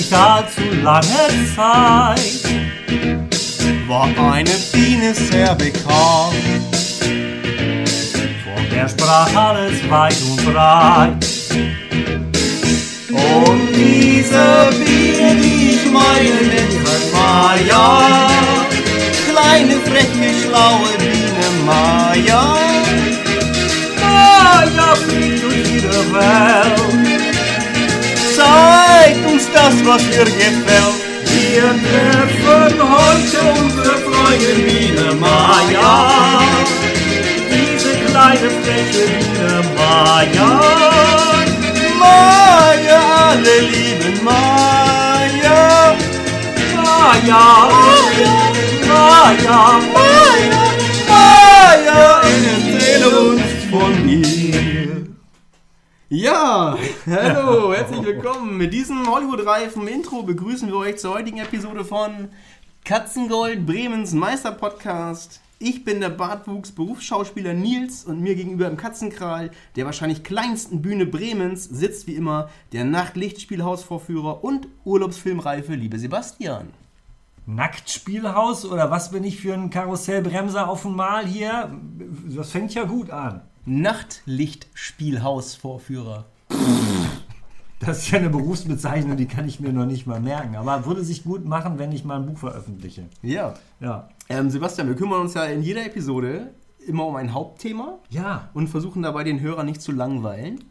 nicht allzu lange Zeit war eine Biene sehr bekannt. Von der sprach alles weit und breit. Und diese Biene, die ich meine, nennt man Maya. Kleine, freche, schlaue Biene Maya. Maya fliegt durch ihre Welt. Zeigt uns das, was ihr gefällt. Wir treffen heute unsere Freundin Biene Maya. Diese kleine freche Biene Maya. Maya, alle lieben Maya. Maya, Maya, Maya, Maya, erzähle uns von ihr. Ja, hallo, herzlich willkommen. Mit diesem Hollywood-reifen Intro begrüßen wir euch zur heutigen Episode von Katzengold, Bremens Meister-Podcast. Ich bin der Bartwuchs Berufsschauspieler Nils und mir gegenüber im Katzenkral der wahrscheinlich kleinsten Bühne Bremens sitzt wie immer der Nachtlichtspielhausvorführer und Urlaubsfilmreife liebe Sebastian. Nacktspielhaus oder was bin ich für ein Karussellbremser auf dem Mal hier? Das fängt ja gut an. Nachtlichtspielhausvorführer. Das ist ja eine Berufsbezeichnung, die kann ich mir noch nicht mal merken. Aber würde sich gut machen, wenn ich mal ein Buch veröffentliche. Ja. Ja. Ähm, Sebastian, wir kümmern uns ja in jeder Episode immer um ein Hauptthema Ja. und versuchen dabei den Hörer nicht zu langweilen.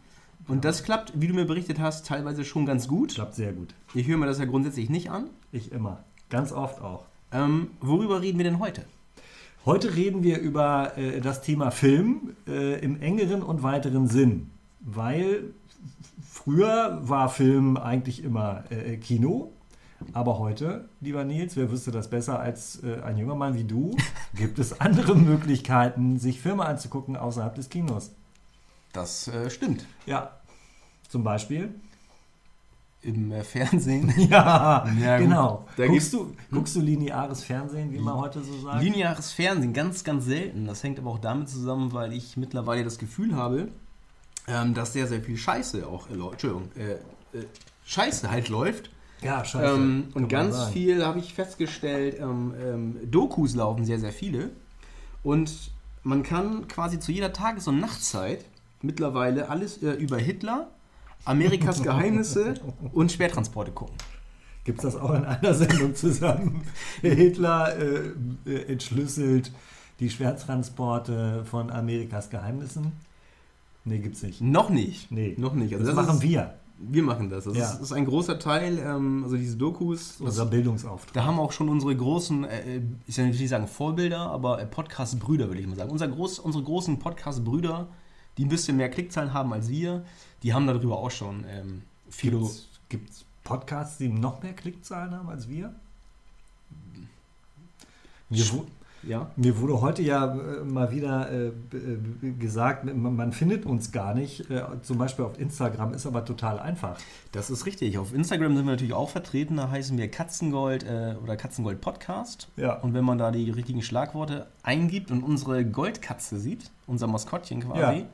Und das klappt, wie du mir berichtet hast, teilweise schon ganz gut. Klappt sehr gut. Ich höre mir das ja grundsätzlich nicht an. Ich immer. Ganz oft auch. Ähm, worüber reden wir denn heute? Heute reden wir über äh, das Thema Film äh, im engeren und weiteren Sinn. Weil früher war Film eigentlich immer äh, Kino. Aber heute, lieber Nils, wer wüsste das besser als äh, ein junger Mann wie du, gibt es andere Möglichkeiten, sich Filme anzugucken außerhalb des Kinos. Das äh, stimmt. Ja, zum Beispiel. Im äh, Fernsehen. Ja, Ja, genau. Da Guckst du, guckst du lineares Fernsehen, wie man heute so sagt? Lineares Fernsehen, ganz, ganz selten. Das hängt aber auch damit zusammen, weil ich mittlerweile das Gefühl habe, ähm, dass sehr, sehr viel Scheiße auch, äh, Entschuldigung, äh, äh, Scheiße halt läuft. ja, scheiße. Ähm, und ganz sagen. viel habe ich festgestellt, ähm, ähm, Dokus laufen sehr, sehr viele. Und man kann quasi zu jeder Tages- und Nachtzeit mittlerweile alles äh, über Hitler, Amerikas Geheimnisse und Schwertransporte gucken. Gibt es das auch in einer Sendung zusammen? Hitler äh, äh, entschlüsselt die Schwertransporte von Amerikas Geheimnissen? Nee, gibt's nicht. Noch nicht. Nee. Noch nicht. Also das, das machen ist, wir. Wir machen das. Das Ja. ist, ist ein großer Teil, ähm, also diese Dokus. Das, Unser Bildungsauftrag. da haben auch schon unsere großen, äh, äh, ich will nicht sagen Vorbilder, aber äh, Podcast-Brüder, würde ich mal sagen. Unser groß, unsere großen Podcast-Brüder, die ein bisschen mehr Klickzahlen haben als wir, die haben darüber auch schon ähm, viel. Gibt es Podcasts, die noch mehr Klickzahlen haben als wir? Wu- Ja. mir wurde heute ja äh, mal wieder äh, äh, gesagt, man, man findet uns gar nicht. Äh, zum Beispiel auf Instagram ist aber total einfach. Das ist richtig. Auf Instagram sind wir natürlich auch vertreten. Da heißen wir Katzengold äh, oder Katzengold Podcast. Ja. Und wenn man da die richtigen Schlagworte eingibt und unsere Goldkatze sieht, unser Maskottchen quasi, Ja. dann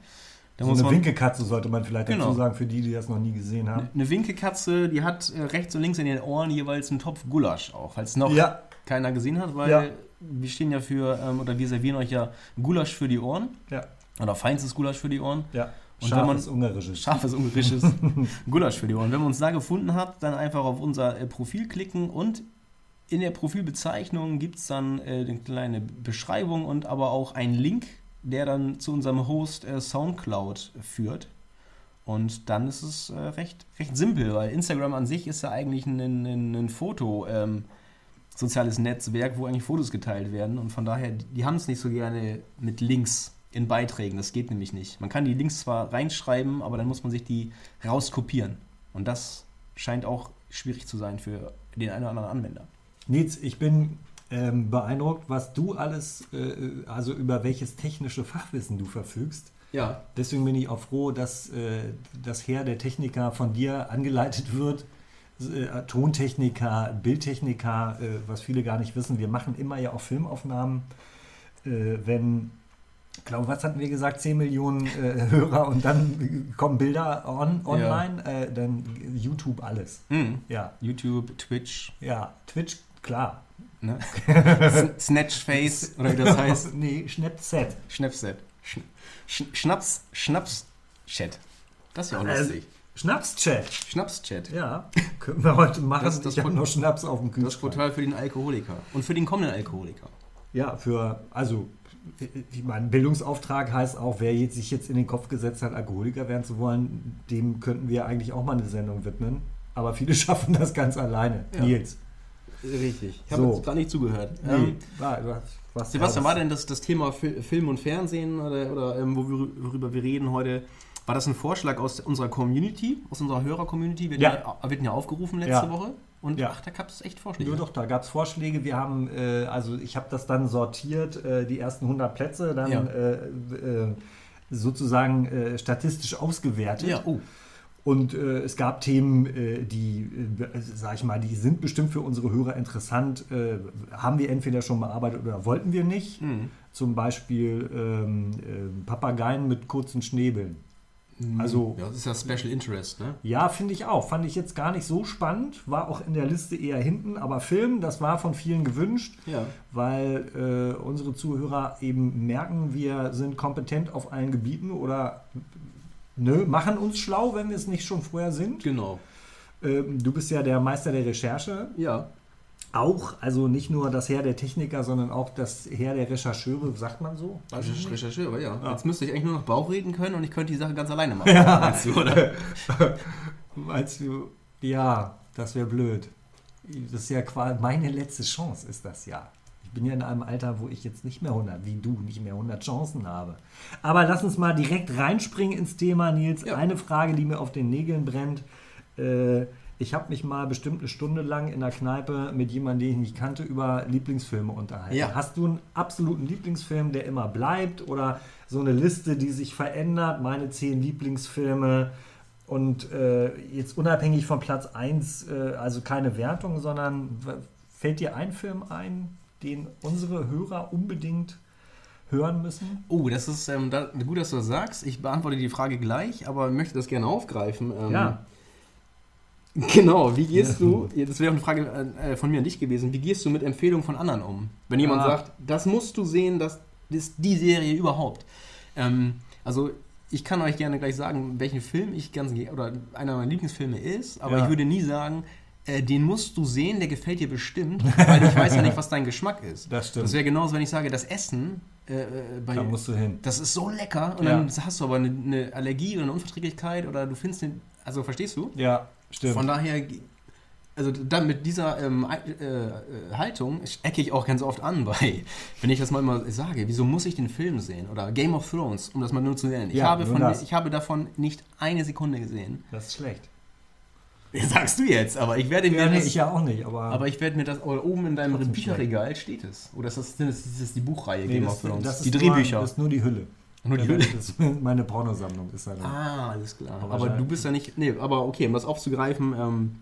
So muss eine man Winkekatze sollte man vielleicht Genau. dazu sagen, für die, die das noch nie gesehen haben. Eine Winkekatze, die hat rechts und links in den Ohren jeweils einen Topf Gulasch auch, falls noch Ja, keiner gesehen hat, weil. Wir stehen ja für, ähm, oder wir servieren euch ja Gulasch für die Ohren. ja, Oder feinstes Gulasch für die Ohren. ja. Und wenn man- Scharfes Ungarisches. Scharfes, ungarisches Gulasch für die Ohren. Wenn man uns da gefunden hat, dann einfach auf unser äh, Profil klicken und in der Profilbezeichnung gibt es dann äh, eine kleine Beschreibung und aber auch einen Link, der dann zu unserem Host äh, Soundcloud führt. Und dann ist es äh, recht, recht simpel, weil Instagram an sich ist ja eigentlich ein, ein, ein Foto, ähm, soziales Netzwerk, wo eigentlich Fotos geteilt werden. Und von daher, die haben es nicht so gerne mit Links in Beiträgen. Das geht nämlich nicht. Man kann die Links zwar reinschreiben, aber dann muss man sich die rauskopieren. Und das scheint auch schwierig zu sein für den einen oder anderen Anwender. Nils, ich bin ähm, beeindruckt, was du alles, äh, also über welches technische Fachwissen du verfügst. Ja. Deswegen bin ich auch froh, dass äh, das Heer der Techniker von dir angeleitet wird. Äh, Tontechniker, Bildtechniker, äh, was viele gar nicht wissen. Wir machen immer ja auch Filmaufnahmen, äh, wenn Ich glaube, was hatten wir gesagt? 10 Millionen äh, Hörer und dann kommen Bilder on, online, ja. äh, dann YouTube alles. Mhm. Ja. YouTube, Twitch. Ja, Twitch, klar. Ne? Snatchface oder wie das heißt. nee, Schnapset. Schnapset. Sch Sch Schnaps, Schnaps, Chat. Das ist ja auch äh, lustig. Schnapschat. Schnapschat. Ja, können wir heute machen. Das, das ich habe noch Schnaps auf dem Kühlschrank. Das Portal für den Alkoholiker und für den kommenden Alkoholiker. Ja, für, also, ich meine, Bildungsauftrag heißt auch, wer jetzt, sich jetzt in den Kopf gesetzt hat, Alkoholiker werden zu wollen, dem könnten wir eigentlich auch mal eine Sendung widmen. Aber viele schaffen das ganz alleine. Ja. Nils. Richtig. Ich habe so. jetzt gar nicht zugehört. Nee, ähm, war, was, Sebastian, war denn das, das Thema Film und Fernsehen oder, oder ähm, worüber wir reden heute? War das ein Vorschlag aus unserer Community, aus unserer Hörer-Community? Wir, ja. wir hatten ja aufgerufen letzte ja. Woche. Und ja. ach, da gab es echt Vorschläge. Ja, doch, da gab es Vorschläge. Wir haben, äh, also ich habe das dann sortiert, äh, die ersten 100 Plätze, dann ja. äh, äh sozusagen äh, statistisch ausgewertet. Ja, oh. Und äh, es gab Themen, äh, die, äh, sag ich mal, die sind bestimmt für unsere Hörer interessant. Äh, haben wir entweder schon bearbeitet oder wollten wir nicht. Mhm. Zum Beispiel ähm, Papageien mit kurzen Schnäbeln. Mhm. Also, ja, das ist ja Special Interest, ne? Ja, finde ich auch. Fand ich jetzt gar nicht so spannend. War auch in der Liste eher hinten. Aber Film, das war von vielen gewünscht, ja. weil äh, unsere Zuhörer eben merken, wir sind kompetent auf allen Gebieten oder ne, machen uns schlau, wenn wir es nicht schon vorher sind. Genau. Ähm, du bist ja der Meister der Recherche. Ja auch, also nicht nur das Heer der Techniker, sondern auch das Heer der Rechercheure, sagt man so? Rechercheure, ja. ja. Jetzt müsste ich eigentlich nur noch Bauch reden können und ich könnte die Sache ganz alleine machen. Ja. Meinst du, oder? meinst du, ja, das wäre blöd. Das ist ja quasi meine letzte Chance, ist das ja. Ich bin ja in einem Alter, wo ich jetzt nicht mehr 100, wie du, nicht mehr 100 Chancen habe. Aber lass uns mal direkt reinspringen ins Thema, Nils. Ja. Eine Frage, die mir auf den Nägeln brennt. Äh, ich habe mich mal bestimmt eine Stunde lang in der Kneipe mit jemandem, den ich nicht kannte, über Lieblingsfilme unterhalten. Ja. Hast du einen absoluten Lieblingsfilm, der immer bleibt oder so eine Liste, die sich verändert? Meine zehn Lieblingsfilme und äh, jetzt unabhängig von Platz 1, äh, also keine Wertung, sondern fällt dir ein Film ein, den unsere Hörer unbedingt hören müssen? Oh, das ist ähm, da, gut, dass du das sagst. Ich beantworte die Frage gleich, aber möchte das gerne aufgreifen. Ähm, ja. Genau, wie gehst du, das wäre auch eine Frage äh, von mir an dich gewesen, wie gehst du mit Empfehlungen von anderen um? Wenn jemand ah. sagt, das musst du sehen, das ist die Serie überhaupt. Ähm, also ich kann euch gerne gleich sagen, welchen Film ich ganz oder einer meiner Lieblingsfilme ist, aber ja. ich würde nie sagen, äh, den musst du sehen, der gefällt dir bestimmt, weil ich weiß ja nicht, was dein Geschmack ist. Das stimmt. Das wäre genauso, wenn ich sage, das Essen äh, äh bei, da musst du hin. Das ist so lecker und ja. dann hast du aber eine, eine, Allergie oder eine Unverträglichkeit oder du findest den, also verstehst du? Ja. Stimmt. Von daher, also dann mit dieser ähm, äh, äh, Haltung ecke ich auch ganz oft an bei, wenn ich das mal immer sage, wieso muss ich den Film sehen? Oder Game of Thrones, um das mal nur zu nennen. Ich, ja, habe, von, ich habe davon nicht eine Sekunde gesehen. Das ist schlecht. Das sagst du jetzt, aber ich werde mir ja, das, ich ja auch nicht, aber aber ich werde mir das oben in deinem Bücherregal steht es. Oder ist das, das, ist die Buchreihe nee, Game das, of Thrones? Das die Drehbücher. Nur, das ist nur die Hülle. Nur die Hülle. Das meine Pornosammlung ist halt. Ah, alles klar. Aber, aber du bist ja nicht. Nee, aber okay, um das aufzugreifen, ähm,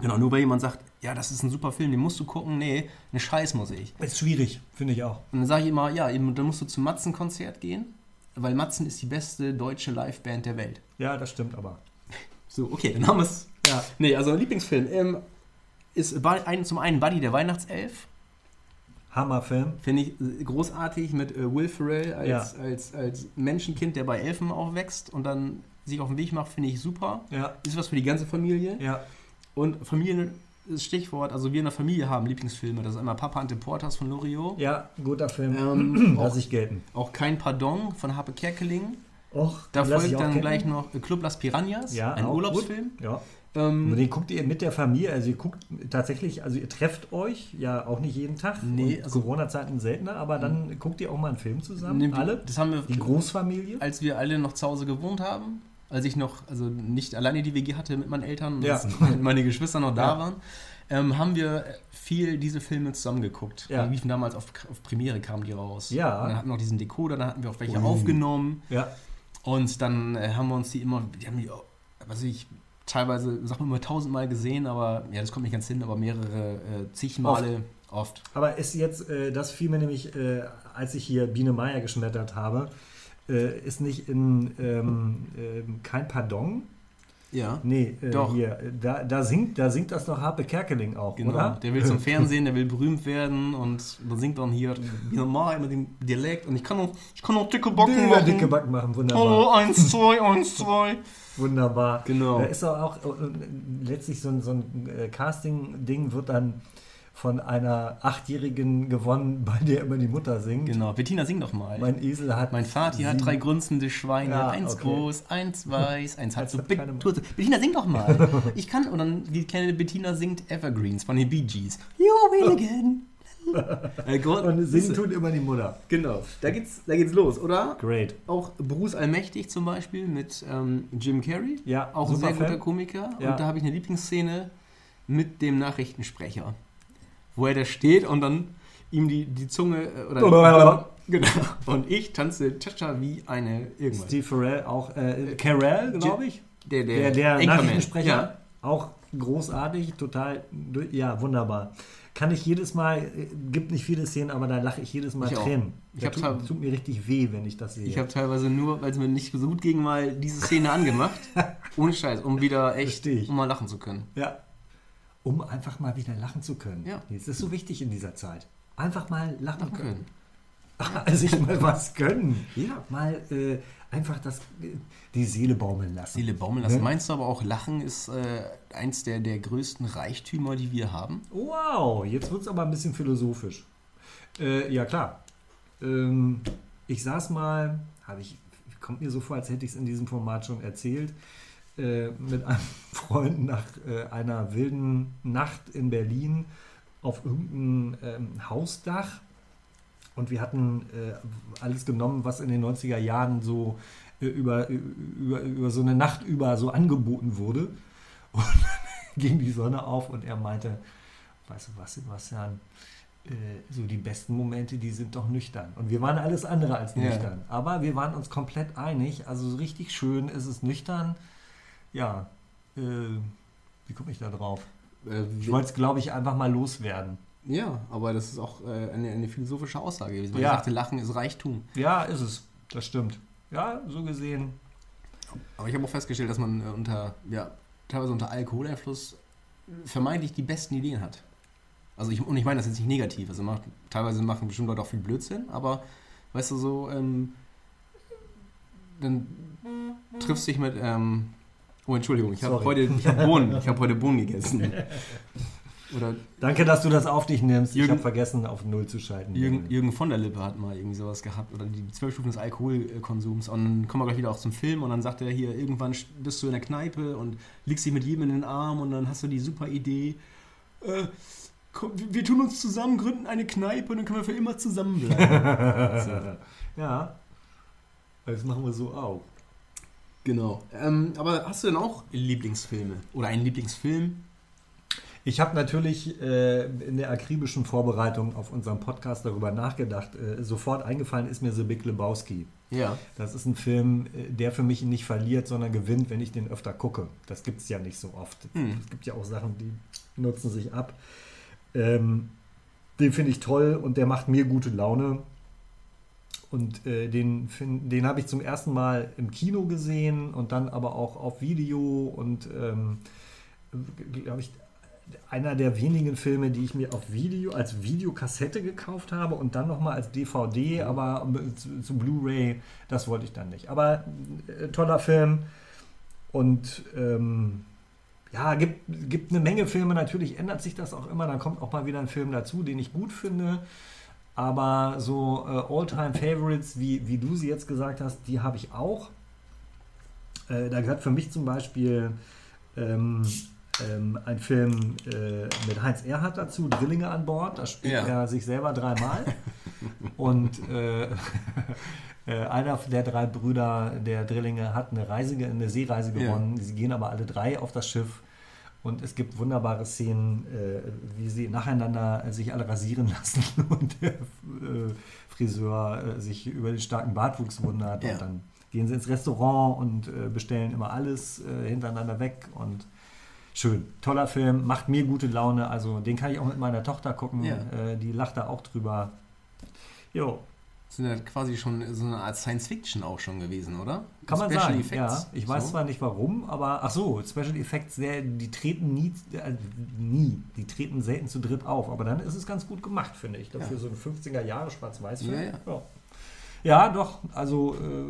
genau, nur weil jemand sagt, ja, das ist ein super Film, den musst du gucken, nee, eine Scheiß muss ich. Ist schwierig, finde ich auch. Und dann sage ich immer, ja, eben, dann musst du zum Matzen-Konzert gehen, weil Matzen ist die beste deutsche Liveband der Welt. Ja, das stimmt aber. So, okay, dann haben wir es. Ja. Nee, also Lieblingsfilm ähm, ist zum einen Buddy der Weihnachtself. Hammerfilm. Finde ich großartig mit äh, Will Ferrell als, ja. als, als Menschenkind, der bei Elfen aufwächst und dann sich auf den Weg macht, finde ich super. Ja. Ist was für die ganze Familie. Ja. Und Familien ist Stichwort, also wir in der Familie haben Lieblingsfilme. Das ist einmal Papa Ante Portas von Loriot. Ja, guter Film. Ähm, Lass ich gelten. Auch Kein Pardon von Harpe Kerkeling. Och, da folgt dann gleich noch Club Las Piranhas, ja, ein Urlaubsfilm. Gut. Ja. Ähm, den guckt ihr mit der Familie, also ihr guckt tatsächlich, also ihr trefft euch, ja auch nicht jeden Tag. Nee, also, Corona-Zeiten seltener, aber dann mhm. guckt ihr auch mal einen Film zusammen, nee, alle? Das haben wir. Die Großfamilie? Als wir alle noch zu Hause gewohnt haben, als ich noch, also nicht alleine die WG hatte mit meinen Eltern, ja. meine Geschwister noch da ja. waren, ähm, haben wir viel diese Filme zusammengeguckt. Ja. Die liefen damals auf, auf Premiere, kamen die raus. Ja. Und dann hatten wir noch diesen Decoder, dann hatten wir auch welche Ui. aufgenommen. Ja. Und dann äh, haben wir uns die immer, die haben die, was ich, teilweise, sag mal, immer tausendmal gesehen, aber ja, das kommt nicht ganz hin, aber mehrere äh, zig Male Oft. Aber ist jetzt, äh, das fiel mir nämlich, äh, als ich hier Biene Meier geschmettert habe, äh, ist nicht in ähm, ähm, kein Pardon. Ja. Nee, äh, Doch. hier, da, da, singt, da singt das doch Harpe Kerkeling auch, Genau. oder? Der will zum Fernsehen, der will berühmt werden und man singt dann hier normal mit dem Dialekt und ich kann auch, ich kann auch dicke Backen Dicke, machen. dicke Backen machen, wunderbar. Hallo, eins, zwei, eins, zwei. Wunderbar. Genau. Da ist auch, auch äh, letztlich so ein, so ein äh, Casting-Ding wird dann von einer Achtjährigen gewonnen, bei der immer die Mutter singt. Genau. Bettina, sing doch mal. Mein Esel hat. Mein Vati hat sieben- drei grunzende Schweine, Ja, eins okay. groß, eins weiß, eins hat so hat Tusse. Bettina, sing doch mal. Ich kann, und dann die kleine Bettina singt Evergreens von den Bee Gees. You will again. äh, Und singen tut immer die Mutter. Genau, da geht's, da geht's los, oder? Great. Auch Bruce Allmächtig zum Beispiel mit ähm, Jim Carrey. Ja, Auch ein sehr guter Film. Komiker. Ja. Und da habe ich eine Lieblingsszene mit dem Nachrichtensprecher. Wo er da steht und dann ihm die, die Zunge äh, oder genau. Und ich tanze Cha-Cha wie eine irgendwas. Steve Farrell, auch äh, Carell, glaube ich. Der, Der, der Anchorman. Nachrichtensprecher. Ja. Auch großartig, total, ja, wunderbar. Kann ich jedes Mal, äh, gibt nicht viele Szenen, aber da lache ich jedes Mal Ich. Tränen. Ich Da tut, tut mir richtig weh, wenn ich das sehe. Ich habe teilweise nur, weil es mir nicht so gut ging, mal diese Szene angemacht. Ohne Scheiß, um wieder echt, um mal lachen zu können. Ja. Um einfach mal wieder lachen zu können. Ja. Das ist so wichtig in dieser Zeit. Einfach mal lachen Lachen können. können. Also ich mal was gönnen. Ja. Mal äh, einfach das, äh, die Seele baumeln lassen. Seele baumeln lassen. Ne? Meinst du aber auch, Lachen ist äh, eins der, der größten Reichtümer, die wir haben? Wow, jetzt wird es aber ein bisschen philosophisch. Äh, ja, klar. Ähm, ich saß mal, habe ich, kommt mir so vor, als hätte ich es in diesem Format schon erzählt, äh, mit einem Freund nach äh, einer wilden Nacht in Berlin auf irgendeinem ähm, Hausdach. Und wir hatten äh, alles genommen, was in den 90er Jahren so äh, über, über, über so eine Nacht über so angeboten wurde. Und dann ging die Sonne auf und er meinte, weißt du was, Sebastian, äh, so die besten Momente, die sind doch nüchtern. Und wir waren alles andere als Ja. nüchtern. Aber wir waren uns komplett einig. Also so richtig schön ist es nüchtern. Ja, äh, wie komme ich da drauf? Äh, Ich wollte es, glaube ich, einfach mal loswerden. ja, aber das ist auch äh, eine, eine philosophische Aussage gewesen. Weil Ja. ich dachte, Lachen ist Reichtum. Ja, ist es. Das stimmt. Ja, so gesehen. Aber ich habe auch festgestellt, dass man äh, unter, ja, teilweise unter Alkoholeinfluss vermeintlich die besten Ideen hat. Also ich, und ich meine das jetzt nicht negativ. Also macht, teilweise machen bestimmt Leute auch viel Blödsinn, aber weißt du so, ähm, dann triffst du dich mit, ähm, oh Entschuldigung, ich habe heute, ich habe Bohnen, ich habe heute Bohnen gegessen. Oder Danke, dass du das auf dich nimmst. ich Jürgen- habe vergessen, auf Null zu schalten. Jürgen, Jürgen von der Lippe hat mal irgendwie sowas gehabt oder die zwölf Stufen des Alkoholkonsums und dann kommen wir gleich wieder auch zum Film und dann sagt er hier, irgendwann bist du in der Kneipe und liegst dich mit jedem in den Arm und dann hast du die super Idee, äh, komm, wir- wir tun uns zusammen, gründen eine Kneipe und dann können wir für immer zusammenbleiben. so, Ja. Das machen wir so auch. Genau. Ähm, aber hast du denn auch Lieblingsfilme oder einen Lieblingsfilm? Ich habe natürlich äh, in der akribischen Vorbereitung auf unseren Podcast darüber nachgedacht. Äh, sofort eingefallen ist mir The Big Lebowski. Ja. Das ist ein Film, äh, der für mich nicht verliert, sondern gewinnt, wenn ich den öfter gucke. Das gibt es ja nicht so oft. Hm. Es gibt ja auch Sachen, die nutzen sich ab. Ähm, den finde ich toll und der macht mir gute Laune. Und äh, den, den habe ich zum ersten Mal im Kino gesehen und dann aber auch auf Video und ähm, glaube ich, einer der wenigen Filme, die ich mir auf Video als Videokassette gekauft habe und dann nochmal als DVD, aber zu, zu Blu-ray, das wollte ich dann nicht. Aber äh, toller Film und ähm, ja, gibt, gibt eine Menge Filme, natürlich ändert sich das auch immer, dann kommt auch mal wieder ein Film dazu, den ich gut finde. Aber so äh, All-Time-Favorites, wie, wie du sie jetzt gesagt hast, die habe ich auch. Äh, da gehört für mich zum Beispiel ähm, ähm, ein Film äh, mit Heinz Erhardt dazu, Drillinge an Bord. Da spielt Ja. er sich selber dreimal. Und äh, äh, einer der drei Brüder der Drillinge hat eine, Reise, eine Seereise Ja. gewonnen. Sie gehen aber alle drei auf das Schiff. Und es gibt wunderbare Szenen, äh, wie sie nacheinander äh, sich alle rasieren lassen und der äh, Friseur äh, sich über den starken Bartwuchs wundert. Ja. Und dann gehen sie ins Restaurant und äh, bestellen immer alles äh, hintereinander weg. Und schön. Toller Film, macht mir gute Laune. Also den kann ich auch mit meiner Tochter gucken. Ja. Die lacht da auch drüber. Jo, Sind ja quasi schon so eine Art Science Fiction auch schon gewesen, oder? kann man Special sagen. Effects. Ja, ich weiß so. zwar nicht warum, aber ach so, Special Effects, sehr, die treten nie, äh, nie, die treten selten zu dritt auf. Aber dann ist es ganz gut gemacht, finde ich. Dafür Ja. so ein 15er Jahre Schwarz-Weiß-Film. Ja, ja. ja. Ja, doch, also, äh,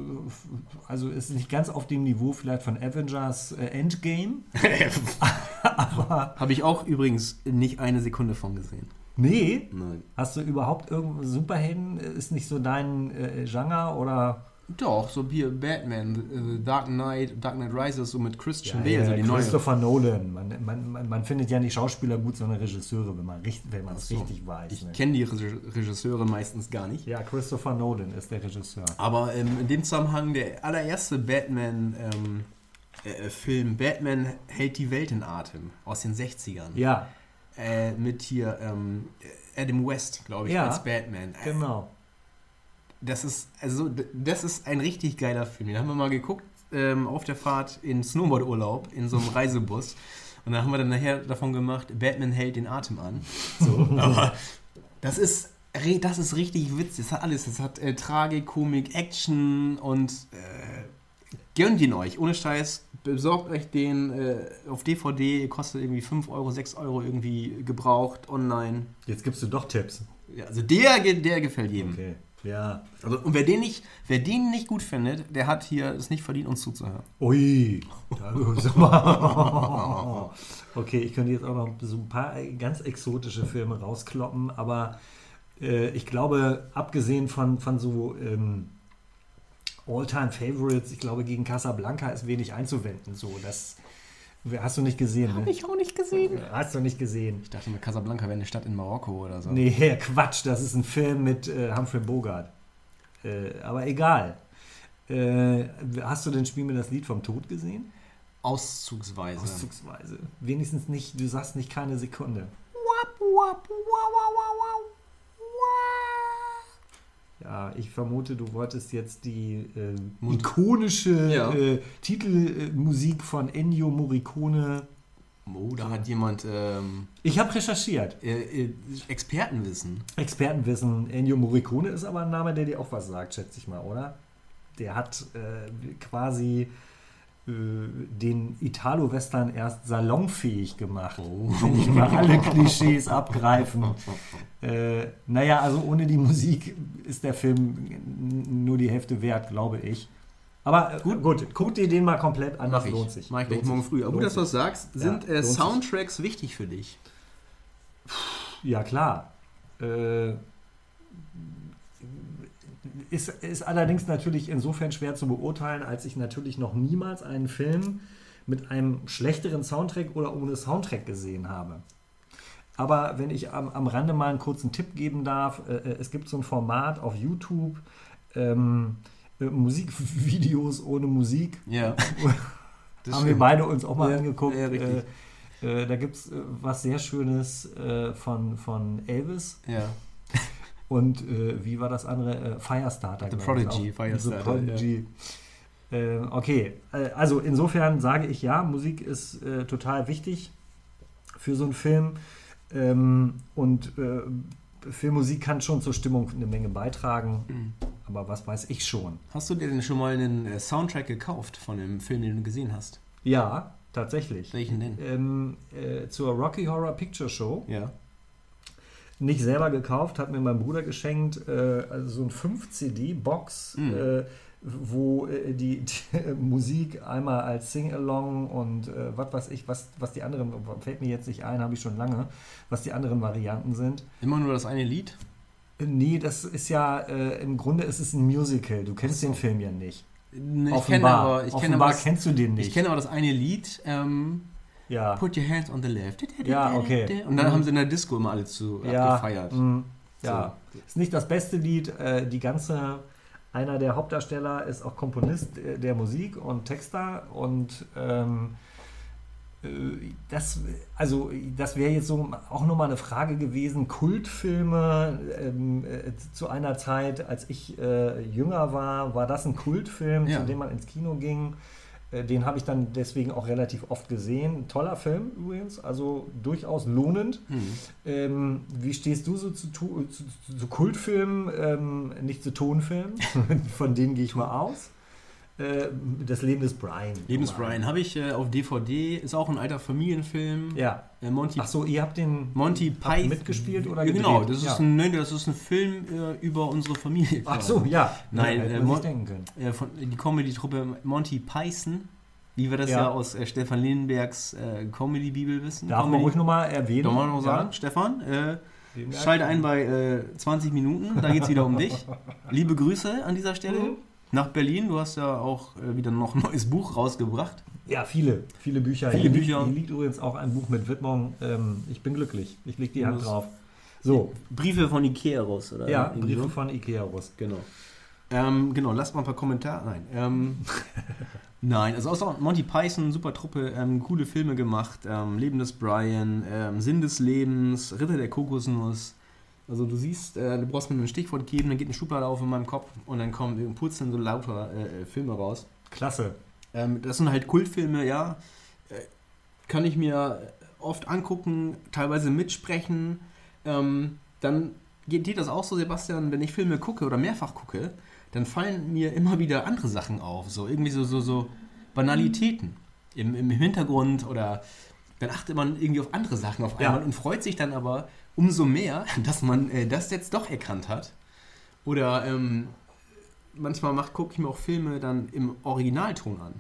also ist nicht ganz auf dem Niveau vielleicht von Avengers äh, Endgame, aber Habe ich auch übrigens nicht eine Sekunde von gesehen. Nee, Nein. hast du überhaupt irgendwo Superhelden, äh, ist nicht so dein äh, Genre oder Doch, so hier Batman, äh, Dark Knight, Dark Knight Rises, so mit Christian Bale, ja, so die neue. Christopher Nolan. Man, man, man, man findet ja nicht Schauspieler gut, sondern Regisseure, wenn man wenn es Ach so. richtig weiß. Ich ne? kenne die Reg- Regisseure meistens gar nicht. Ja, Christopher Nolan ist der Regisseur. Aber ähm, in dem Zusammenhang der allererste Batman-Film, äh, Film, Batman hält die Welt in Atem aus den 60ern. Ja, Äh, mit hier ähm, Adam West, glaube ich, Ja, als Batman. Äh, genau. Das ist, also, das ist ein richtig geiler Film. Den haben wir mal geguckt ähm, auf der Fahrt in Snowboardurlaub in so einem Reisebus. Und dann haben wir dann nachher davon gemacht, Batman hält den Atem an. So, aber das ist, das ist richtig witzig. Das hat alles. Das hat äh, Tragik, Komik, Action und äh, gönnt ihn euch. Ohne Scheiß. Besorgt euch den äh, auf DVD. Kostet irgendwie 5 Euro, 6 Euro irgendwie gebraucht online. Jetzt gibst du doch Tipps. Ja, also der, der gefällt jedem. Okay. Ja. Also, und wer den, nicht, wer den nicht gut findet, der hat hier es nicht verdient, uns zuzuhören. Ui. Okay, ich könnte jetzt auch noch so ein paar ganz exotische Filme rauskloppen, aber äh, ich glaube, abgesehen von, von so ähm, All-Time-Favorites, ich glaube, gegen Casablanca ist wenig einzuwenden. So, das hast du nicht gesehen, ne? ich auch nicht gesehen. Hast du nicht gesehen. Ich dachte mir, Casablanca wäre eine Stadt in Marokko oder so. Nee, Quatsch, das ist ein Film mit äh, Humphrey Bogart. Äh, aber egal. Äh, hast du denn Spiel mir das Lied vom Tod gesehen? Auszugsweise. Auszugsweise. Wenigstens nicht, du sagst nicht keine Sekunde. Ja, ich vermute, du wolltest jetzt die äh, ikonische Ja. äh, Titelmusik von Ennio Morricone. Oh, da hat jemand ähm, Ich habe recherchiert. äh, äh, Expertenwissen. Expertenwissen. Ennio Morricone ist aber ein Name, der dir auch was sagt, schätze ich mal, oder? Der hat äh, quasi den Italo-Western erst salonfähig gemacht. Oh. Wenn ich mal alle Klischees abgreifen. Äh, naja, also ohne die Musik ist der Film nur die Hälfte wert, glaube ich. Aber äh, gut, gut, guck dir den mal komplett an, das ich. lohnt sich. Mach ich Lohnt morgen früh. Aber gut, dass du das sagst. Sind Ja, äh, lohnt sich. Soundtracks wichtig für dich? Ja, klar. Äh, ist, ist allerdings natürlich insofern schwer zu beurteilen, als ich natürlich noch niemals einen Film mit einem schlechteren Soundtrack oder ohne Soundtrack gesehen habe. Aber wenn ich am, am Rande mal einen kurzen Tipp geben darf, äh, äh, es gibt so ein Format auf YouTube, ähm, äh, Musikvideos ohne Musik. Ja. haben wir beide uns auch mal Ja, angeguckt. ja, richtig. Äh, äh, da gibt es äh, was sehr Schönes äh, von, von Elvis. Ja. Und äh, wie war das andere? Äh, Firestarter. The Prodigy. Firestarter, The Prodigy. Äh, okay, äh, also insofern sage ich ja, Musik ist äh, total wichtig für so einen Film. Ähm, und Filmmusik kann schon zur Stimmung eine Menge beitragen. Mhm. Aber was weiß ich schon? Hast du dir denn schon mal einen Soundtrack gekauft von dem Film, den du gesehen hast? Ja, tatsächlich. Welchen denn? Ähm, äh, zur Rocky Horror Picture Show. Ja. Nicht selber gekauft, hat mir mein Bruder geschenkt, äh, also so ein 5-CD-Box, Mhm. äh, wo äh, die, die Musik einmal als Sing-Along und äh, was weiß ich, was, was die anderen, fällt mir jetzt nicht ein, habe ich schon lange, was die anderen Varianten sind. Immer nur das eine Lied? Äh, Nee, das ist ja, äh, im Grunde ist es ein Musical, du kennst den Film ja nicht. Ich Offenbar, kenne aber, ich Offenbar aber, das, kennst du den nicht. ich kenne aber das eine Lied. Ähm, ja. Put your hands on the left. Ja, okay. Und dann Mhm. haben sie in der Disco immer alle zu ja, abgefeiert. mh, ja. Ist nicht das beste Lied. Äh, die ganze, einer der Hauptdarsteller ist auch Komponist äh, der Musik und Texter und ähm, äh, das, also das wäre jetzt so auch nochmal eine Frage gewesen. Kultfilme ähm, äh, zu einer Zeit, als ich äh, jünger war, war das ein Kultfilm, Ja. zu dem man ins Kino ging. Äh, Den habe ich dann deswegen auch relativ oft gesehen. Toller Film übrigens, also durchaus lohnend. Ähm, wie stehst du so zu, zu, zu, zu Kultfilmen, ähm, nicht zu Tonfilmen? Von denen gehe ich mal aus. Äh, das Leben des Brian. Lebens Brian habe ich äh, auf DVD, ist auch ein alter Familienfilm. Ja. Äh, Monty Ach so, ihr habt den Monty Python mitgespielt oder Genau, gedreht? das ist, Ja. ein, nee, das ist ein Film äh, über unsere Familie. Ach so, ja. Nein, ja, äh, man Mon- denken können. Von, die Comedy-Truppe Monty Python, wie wir das ja, Ja. aus äh, Stefan Lindenbergs äh, Comedy-Bibel wissen. Darf man Comedy. ruhig nochmal erwähnen. Darf man noch sagen, Ja. Stefan, äh, schalte ein bei äh, 20 Minuten, da geht es wieder um dich. Liebe Grüße an dieser Stelle. Mhm. Nach Berlin, du hast ja auch äh, wieder noch ein neues Buch rausgebracht. Ja, viele, viele Bücher. Viele hier, Bücher. Liegt, hier liegt übrigens auch ein Buch mit Widmung. Ähm, ich bin glücklich. Ich leg die Hand drauf. So, Briefe von Ikea raus, oder? ja, Briefe so? von Ikea Russ. Genau. Ähm, genau, lasst mal ein paar Kommentare. Nein. Ähm, nein, also außer Monty Python, super Truppe, ähm, coole Filme gemacht. Ähm, Leben des Brian, ähm, Sinn des Lebens, Ritter der Kokosnuss. Also du siehst, äh, du brauchst mir nur ein Stichwort geben, dann geht eine Schublade auf in meinem Kopf und dann kommen purzeln so lauter äh, Filme raus. Klasse. Ähm, das sind halt Kultfilme, ja. Äh, kann ich mir oft angucken, teilweise mitsprechen. Ähm, dann geht dir das auch so, Sebastian, wenn ich Filme gucke oder mehrfach gucke, dann fallen mir immer wieder andere Sachen auf. So irgendwie so, so, so Banalitäten im, im Hintergrund oder dann achtet man irgendwie auf andere Sachen auf einmal Ja. und freut sich dann aber umso mehr, dass man äh, das jetzt doch erkannt hat. Oder ähm, manchmal gucke ich mir auch Filme dann im Originalton an.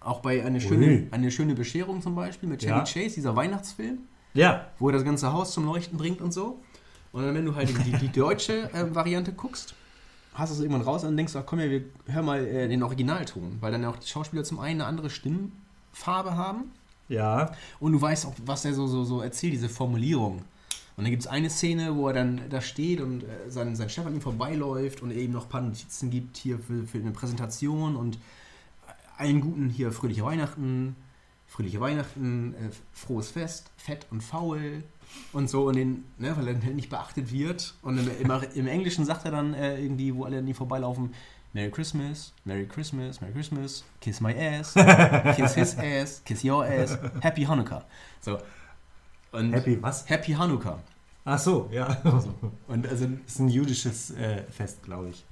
Auch bei eine schöne, Ui. eine schöne Bescherung zum Beispiel mit Chevy Ja. Chase, dieser Weihnachtsfilm, Ja, wo er das ganze Haus zum Leuchten bringt und so. Und dann, wenn du halt die, die deutsche äh, Variante guckst, hast du es irgendwann raus und denkst, ach komm ja, wir hör mal äh, den Originalton, weil dann ja auch die Schauspieler zum einen eine andere Stimmfarbe haben ja. und du weißt auch, was er so, so, so erzählt, diese Formulierung. Und dann gibt es eine Szene, wo er dann da steht und äh, sein, sein Chef an ihm vorbeiläuft und er eben noch ein paar Notizen gibt hier für, für eine Präsentation und allen Guten hier fröhliche Weihnachten, fröhliche Weihnachten, äh, frohes Fest, fett und faul und so und den, ne, weil er dann halt nicht beachtet wird. Und im, im, im Englischen sagt er dann äh, irgendwie, wo alle an ihm vorbeilaufen, Merry Christmas, Merry Christmas, Merry Christmas, kiss my ass, kiss his ass, kiss your ass, Happy Hanukkah. So. Und Happy was? Happy Hanukkah. Ach so, ja. Und also, Das ist ein jüdisches äh, Fest, glaube ich.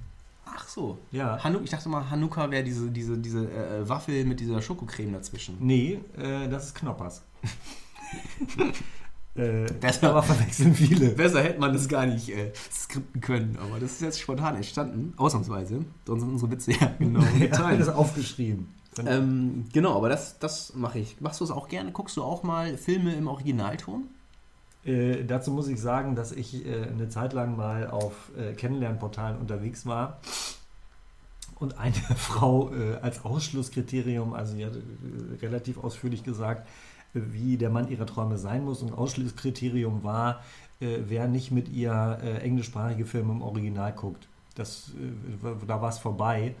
ach so. Ja. Hanu ich dachte mal, Hanukkah wäre diese, diese, diese äh, Waffel mit dieser Schokocreme dazwischen. Nee, äh, das ist Knoppers. äh, Besser. aber verwechseln viele. Besser hätte man das gar nicht äh, skripten können, aber das ist jetzt spontan entstanden, ausnahmsweise. Sonst sind unsere Witze ja genau Ja, alles aufgeschrieben. ähm, genau, aber das, das mache ich. Machst du es auch gerne? Guckst du auch mal Filme im Originalton? Äh, dazu muss ich sagen, dass ich äh, eine Zeit lang mal auf äh, Kennenlernportalen unterwegs war und eine Frau äh, als Ausschlusskriterium, also sie hat äh, relativ ausführlich gesagt, äh, wie der Mann ihrer Träume sein muss und Ausschlusskriterium war, wer nicht mit ihr englischsprachige Filme im Original guckt. Das, da war es vorbei.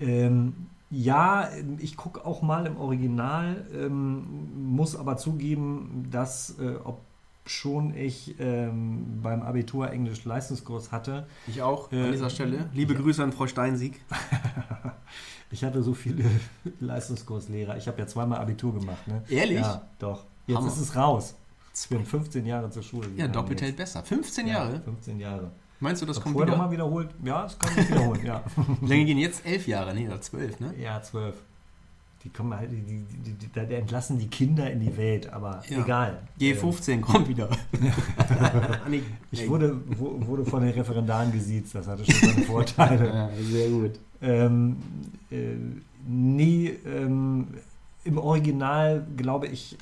Ähm, ja, ich gucke auch mal im Original, ähm, muss aber zugeben, dass, äh, ob schon ich ähm, beim Abitur Englisch Leistungskurs hatte, Ich auch, Äh, an dieser Stelle. Liebe ja. Grüße an Frau Steinsieg. ich hatte so viele Leistungskurslehrer. Ich habe ja zweimal Abitur gemacht. Ne? Ehrlich? Ja, doch. Jetzt Hammer. ist es raus. Ich bin 15 Jahre zur Schule Ja, doppelt hält besser. 15 Ja, Jahre? 15 Jahre. Meinst du, das Das kommt wieder? nochmal wiederholt? Ja, das kann ich wiederholen, ja. Wie lange gehen jetzt? Elf Jahre, nee, oder zwölf, ne? Ja, 12. Die kommen halt, die, die, die, da entlassen die Kinder in die Welt, aber Ja. egal. Ähm, G15 kommt wieder. Ich wurde, wurde von den Referendaren gesiezt, das hatte schon seine Vorteile. Ja, sehr gut. ähm, äh, nee, ähm, im Original glaube ich,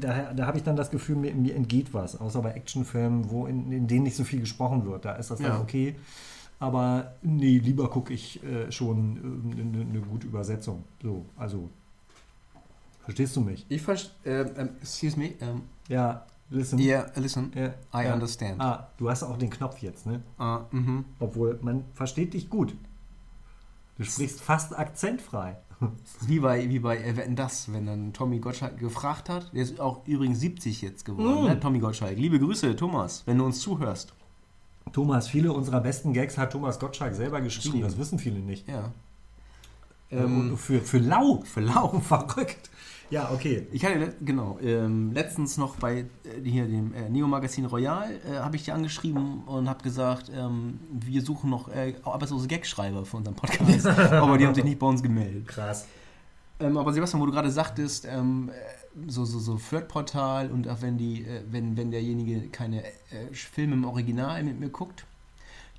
da, da habe ich dann das Gefühl, mir, mir entgeht was, außer bei Actionfilmen, wo in, in denen nicht so viel gesprochen wird. Da ist das Ja. dann okay. Aber nee, lieber gucke ich äh, schon äh, eine eine gute Übersetzung. So, also. Verstehst du mich? Ich verstehe, äh, ähm, excuse me, ähm, Ja, listen. yeah, listen, Ja, I ja. understand. Ah, du hast auch den Knopf jetzt, ne? Ah, mhm. Obwohl, man versteht dich gut. Du sprichst fast akzentfrei. Wie bei, wie bei äh, Wetten, das, wenn dann Tommy Gottschalk gefragt hat. Der ist auch übrigens 70 jetzt geworden, Mm. ne? Tommy Gottschalk. Liebe Grüße, Thomas, wenn du uns zuhörst. Thomas, viele unserer besten Gags hat Thomas Gottschalk selber geschrieben. Geschrieben. Das wissen viele nicht. Ja. Ähm, für, für lau. für lau. Verrückt. Ja, okay. Ich hatte, genau, ähm, letztens noch bei äh, hier dem äh, Neo-Magazin Royal äh, habe ich dir angeschrieben und habe gesagt, ähm, wir suchen noch äh, arbeitslose Gagschreiber für unseren Podcast, aber die haben sich nicht bei uns gemeldet. Krass. Ähm, aber Sebastian, wo du gerade sagtest, ähm, äh, so, so, so Flirtportal und auch wenn die, äh, wenn, wenn derjenige keine äh, Filme im Original mit mir guckt,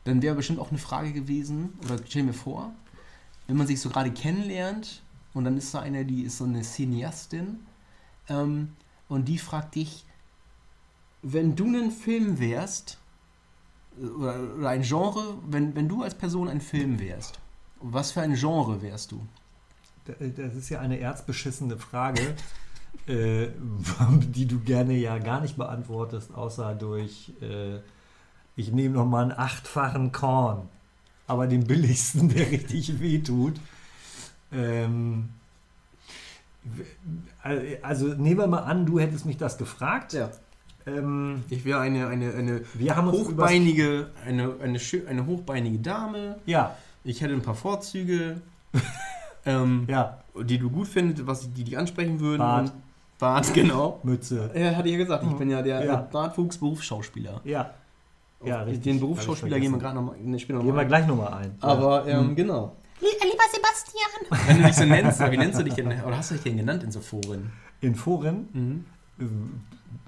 dann wäre bestimmt auch eine Frage gewesen, oder stell mir vor, wenn man sich so gerade kennenlernt und dann ist da eine, die ist so eine Cineastin ähm, und die fragt dich, wenn du ein Film wärst, äh, oder, oder ein Genre, wenn, wenn du als Person ein Film wärst, was für ein Genre wärst du? Das ist ja eine erzbeschissene Frage, äh, die du gerne ja gar nicht beantwortest, außer durch, äh, ich nehme noch mal einen achtfachen Korn, aber den billigsten, der richtig wehtut. Ähm, also nehmen wir mal an, du hättest mich das gefragt. Ja. Ähm, Ich wäre eine, eine, eine hochbeinige, eine, eine, eine hochbeinige Dame. ja, Ich hätte ein paar Vorzüge, ähm, ja, die du gut findest, was die dich ansprechen würden. Bart. Und Bart, genau. Mütze. Ja, hatte ich ja gesagt, ich bin ja der Ja. Bartwuchs Berufsschauspieler. Ja, Ja, richtig. Den Berufsschauspieler gehen wir gerade nochmal, ne, später gehen wir mal. gleich nochmal ein. Aber, ja. ähm, Hm. genau. Lieber Sebastian. Wenn du dich so nennst, wie nennst du dich denn, oder hast du dich denn genannt in so Foren? in Foren Mhm. Ähm,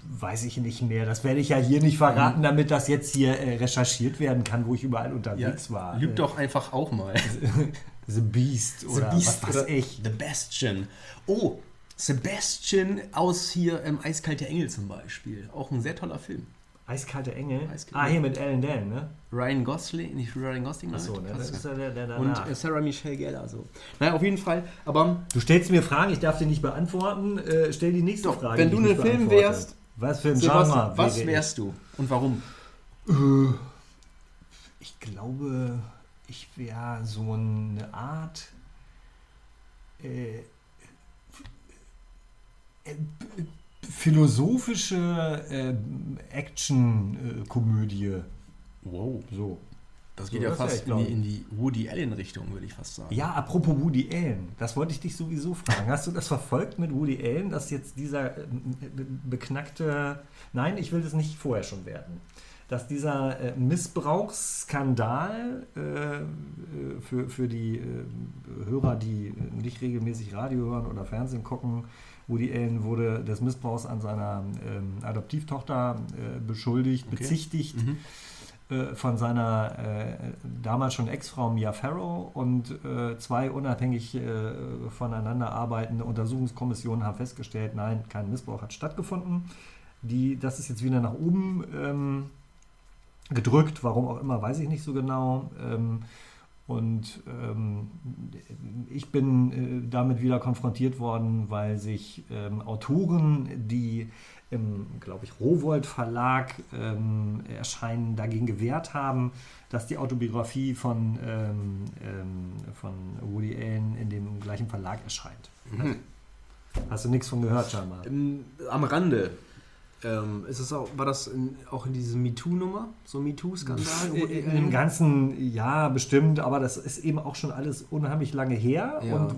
Weiß ich nicht mehr. Das werde ich ja hier nicht verraten, damit das jetzt hier äh, recherchiert werden kann, wo ich überall unterwegs war. Lüg Äh, doch einfach auch mal. The Beast oder was weiß ich. The Bastion. Oh, Sebastian aus hier ähm, Eiskalte Engel zum Beispiel. Auch ein sehr toller Film. Eiskalte Engel. Eiskalte Ah, hier mit Alan Dan, ne? Ryan Gosling, nicht Ryan Gosling, Achso, ne? nein, Das ist der, der und danach. äh, Sarah Michelle Gellar so. Naja, auf jeden Fall. Aber Du stellst mir Fragen, ich darf die nicht beantworten. Äh, stell die nächste Doch, Frage. wenn du ein Film wärst, Was für ein Genre was wärst du und warum? ich? Ich glaube, ich wäre so eine Art äh, äh, philosophische äh, Action-Komödie. Wow. so. Das So, geht ja das fast in die, in die Woody Allen-Richtung, würde ich fast sagen. Ja, apropos Woody Allen, das wollte ich dich sowieso fragen. Hast du das verfolgt mit Woody Allen, dass jetzt dieser äh, be- beknackte, nein, ich will das nicht vorher schon werden, dass dieser äh, Missbrauchsskandal äh, äh, für, für die äh, Hörer, die nicht regelmäßig Radio hören oder Fernsehen gucken, Woody Allen wurde des Missbrauchs an seiner ähm, Adoptivtochter äh, beschuldigt, Okay. bezichtigt Mhm. äh, von seiner äh, damals schon Ex-Frau Mia Farrow und äh, zwei unabhängig äh, voneinander arbeitende Untersuchungskommissionen haben festgestellt, nein, kein Missbrauch hat stattgefunden. Die, das ist jetzt wieder nach oben ähm, gedrückt, warum auch immer, weiß ich nicht so genau. Ähm, und ähm, ich bin äh, damit wieder konfrontiert worden, weil sich ähm, Autoren, die im, glaube ich, Rowold Verlag ähm, erscheinen, dagegen gewehrt haben, dass die Autobiografie von, ähm, ähm, von Woody Allen in dem gleichen Verlag erscheint. Mhm. Hast du nichts von gehört, scheinbar? Ähm, am Rande. Ähm, ist es auch, war das in, auch in diese MeToo-Nummer? So MeToo-Skandal? Im? Ganzen, ja, bestimmt, aber das ist eben auch schon alles unheimlich lange her Ja. und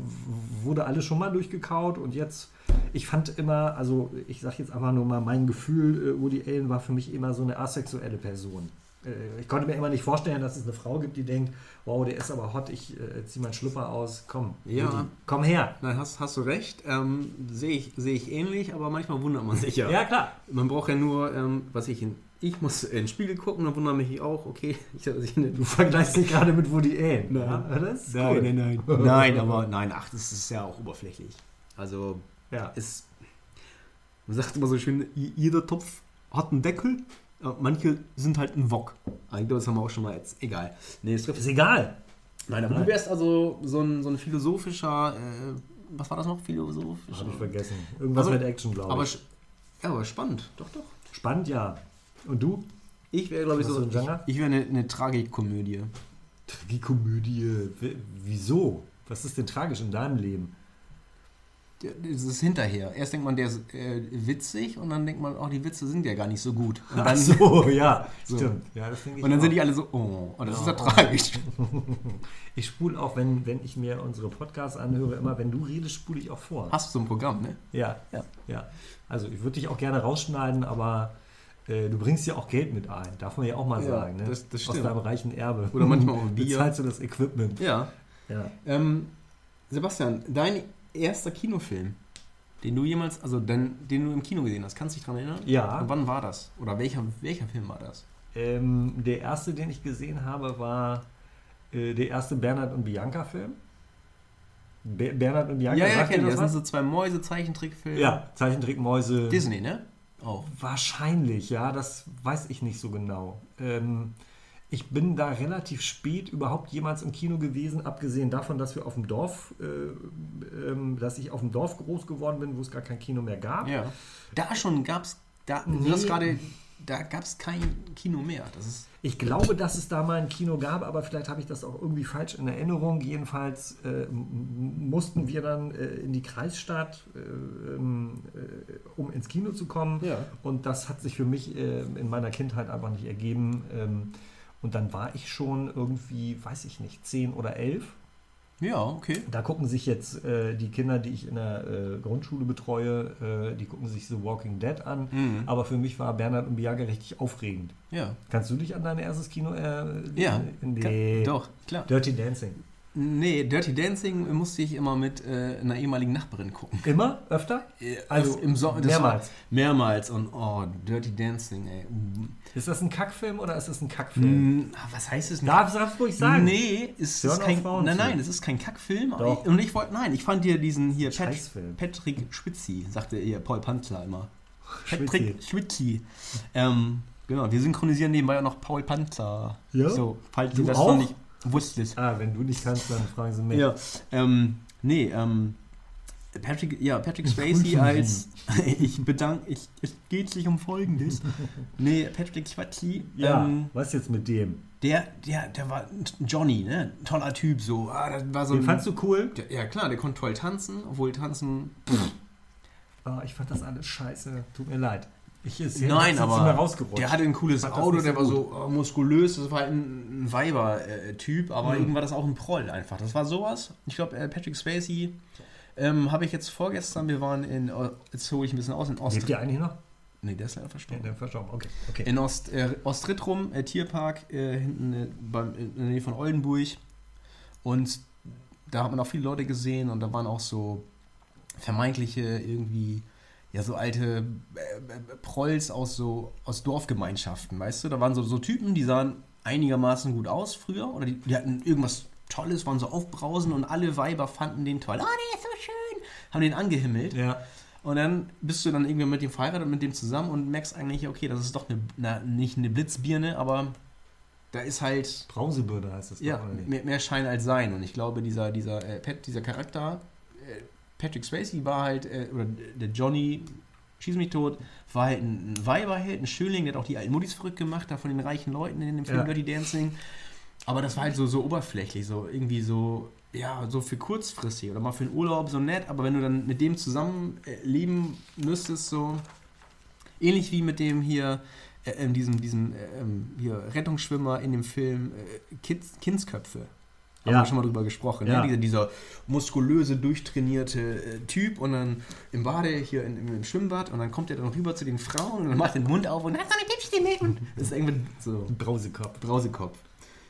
wurde alles schon mal durchgekaut und jetzt, ich fand immer, also ich sag jetzt einfach nur mal, mein Gefühl, äh, Woody Allen war für mich immer so eine asexuelle Person. Äh, Ich konnte mir immer nicht vorstellen, dass es eine Frau gibt, die denkt, wow, der ist aber hot, ich äh, zieh meinen Schlüpper aus, komm, Ja. Woody, komm her. Nein, hast, hast du recht. Ähm, Sehe ich, seh ich ähnlich, aber manchmal wundert man sich ja. Ja, klar. Man braucht ja nur, ähm, was ich in, ich muss in den Spiegel gucken, dann wundert mich auch, okay, ich eine Du vergleichst dich gerade mit Woody Allen. Nein. Ja, das ist Nein, cool. nein, nein. Nein, aber nein, ach, das ist ja auch oberflächlich. Also, Ja. es, man sagt immer so schön, jeder Topf hat einen Deckel, manche sind halt ein Wok. Eigentlich, das haben wir auch schon mal jetzt. Egal. Nee, es trifft Ist egal. Nein, aber Nein. du wärst also so ein, so ein philosophischer, äh, was war das noch? Philosophischer? Habe ich vergessen. Irgendwas Aber- mit Action, glaube Aber, ich. sch- ja, aber spannend, doch, doch. Spannend, ja. Und du? Ich wäre, glaube ich, so. ein Genre? Ich, ich wäre eine, eine Tragikomödie. Tragikomödie. Wieso? Was ist denn tragisch in deinem Leben? Das ist hinterher. Erst denkt man, der ist äh, witzig und dann denkt man, oh, die Witze sind ja gar nicht so gut. Und Ach dann, so, ja, So. stimmt. Ja, das denke ich und dann auch. sind die alle so, oh, und das ist ja Oh. tragisch. Ich spule auch, wenn, wenn ich mir unsere Podcasts anhöre, immer wenn du redest, spule ich auch vor. Hast du so ein Programm, ne? Ja, Ja. ja. Also ich würde dich auch gerne rausschneiden, aber äh, du bringst ja auch Geld mit ein. Darf man ja auch mal Ja, sagen. Ne? das- das Aus stimmt. deinem reichen Erbe. Oder manchmal auch Bier. Bezahlst du das Equipment. Ja. Ja. Ähm, Sebastian, dein erster Kinofilm, den du jemals, also den, den du im Kino gesehen hast, kannst du dich daran erinnern? Ja. Und wann war das? Oder welcher, welcher Film war das? Ähm, der erste, den ich gesehen habe, war äh, der erste Bernhard und Bianca Film. Be Bernhard und Bianca, sagt dir kenn das Das sind so zwei Mäuse-Zeichentrickfilme. Ja, Zeichentrickmäuse. Disney, ne? Auch. Wahrscheinlich, ja, das weiß ich nicht so genau. Ähm, ich bin da relativ spät überhaupt jemals im Kino gewesen, abgesehen davon, dass wir auf dem Dorf, äh, ähm, dass ich auf dem Dorf groß geworden bin, wo es gar kein Kino mehr gab. Ja. Da schon gab's, da, Nee. gerade, da gab es kein Kino mehr. Das ist, Ich glaube, dass es da mal ein Kino gab, aber vielleicht habe ich das auch irgendwie falsch in Erinnerung. Jedenfalls äh, mussten wir dann äh, in die Kreisstadt, äh, ähm, äh, um ins Kino zu kommen. Ja. Und das hat sich für mich äh, in meiner Kindheit einfach nicht ergeben. Und dann war ich schon irgendwie, weiß ich nicht, zehn oder elf. ja, okay. Da gucken sich jetzt äh, die Kinder, die ich in der äh, Grundschule betreue, äh, die gucken sich The Walking Dead an. Mhm. Aber für mich war Bernhard und Bianca richtig aufregend. Ja. Kannst du dich an dein erstes Kino äh, Ja. Nee. Doch, klar. Dirty Dancing. Nee, Dirty Dancing musste ich immer mit äh, einer ehemaligen Nachbarin gucken. Immer? Öfter? Also im Sommer. mehrmals. Mehrmals und oh, Dirty Dancing, ey. Ist das ein Kackfilm oder ist das ein Kackfilm? Mm, ah, was heißt es? Darf es ruhig sagen? Nee, ist auch kein. Nein, nein, es ist kein Kackfilm. Doch. Und ich wollte, nein, ich fand dir diesen hier Pat. Patrick Schwitzi, sagte ihr Paul Panzler immer. Patrick Schwitzi. Ähm, genau, wir synchronisieren nebenbei auch noch Paul Panzer. Ja? So, falls Du das auch? noch nicht wusstet. Ah, wenn du nicht kannst, dann fragen sie mich. Ja, ähm, nee, ähm, Patrick, ja, Patrick Swayze als, ich bedanke, ich, es geht sich um Folgendes. Nee, Patrick Swayze, Ja, ähm, was jetzt mit dem? der, der, der war Johnny, ne, toller Typ, so, ah, das war so Den ein, fandst du cool? der, ja klar, der konnte toll tanzen, obwohl tanzen, Ah, ich fand das alles scheiße. Tut mir leid. Ich ist nein, jetzt aber der hatte ein cooles Auto, der war so äh, muskulös, das war halt ein, ein Weiber-Typ, aber Mhm. irgendwie war das auch ein Proll einfach. Das war sowas. Ich glaube, äh, Patrick Swayze ähm, habe ich jetzt vorgestern, wir waren in, äh, jetzt hole ich ein bisschen aus, in Ost... Lebt der eigentlich noch? Nee, der ist leider Ja, verstorben. der verstorben. Okay, okay. In Ost, äh, Ostrittrum, äh, Tierpark, äh, hinten äh, beim, in der Nähe von Oldenburg. Und da hat man auch viele Leute gesehen und da waren auch so vermeintliche irgendwie, ja, so alte äh, äh, Prolls aus so aus Dorfgemeinschaften, weißt du? Da waren so, so Typen, die sahen einigermaßen gut aus früher oder die, die hatten irgendwas Tolles, waren so aufbrausend und alle Weiber fanden den toll. Oh, der ist so schön! Haben den angehimmelt. Ja. Und dann bist du dann irgendwie mit dem verheiratet und mit dem zusammen und merkst eigentlich, okay, das ist doch eine, na, nicht eine Blitzbirne, aber da ist halt Brausebirne heißt das ja, doch, mehr, mehr Schein als Sein. Und ich glaube, dieser, dieser, äh, Pat, dieser Charakter, äh, Patrick Swayze war halt, äh, oder der Johnny, schieß mich tot, war halt ein, Weiberheld, ein Schönling, der hat auch die alten Muttis verrückt gemacht, da von den reichen Leuten in dem Film Ja. Dirty Dancing. Aber das war halt so, so oberflächlich, so irgendwie so, ja, so für kurzfristig oder mal für einen Urlaub so nett, aber wenn du dann mit dem zusammen äh, leben müsstest, so ähnlich wie mit dem hier, äh, ähm, diesem, diesem äh, ähm, hier Rettungsschwimmer in dem Film äh, Kids, Kindsköpfe. Haben Ja. wir schon mal drüber gesprochen. Ja. Ne? Dieser, dieser muskulöse, durchtrainierte äh, Typ und dann im Bade hier in, im Schwimmbad und dann kommt er dann rüber zu den Frauen und macht den Mund auf und hat so eine Tippstimme und das ist irgendwie so Ein Brausekopf. Brausekopf.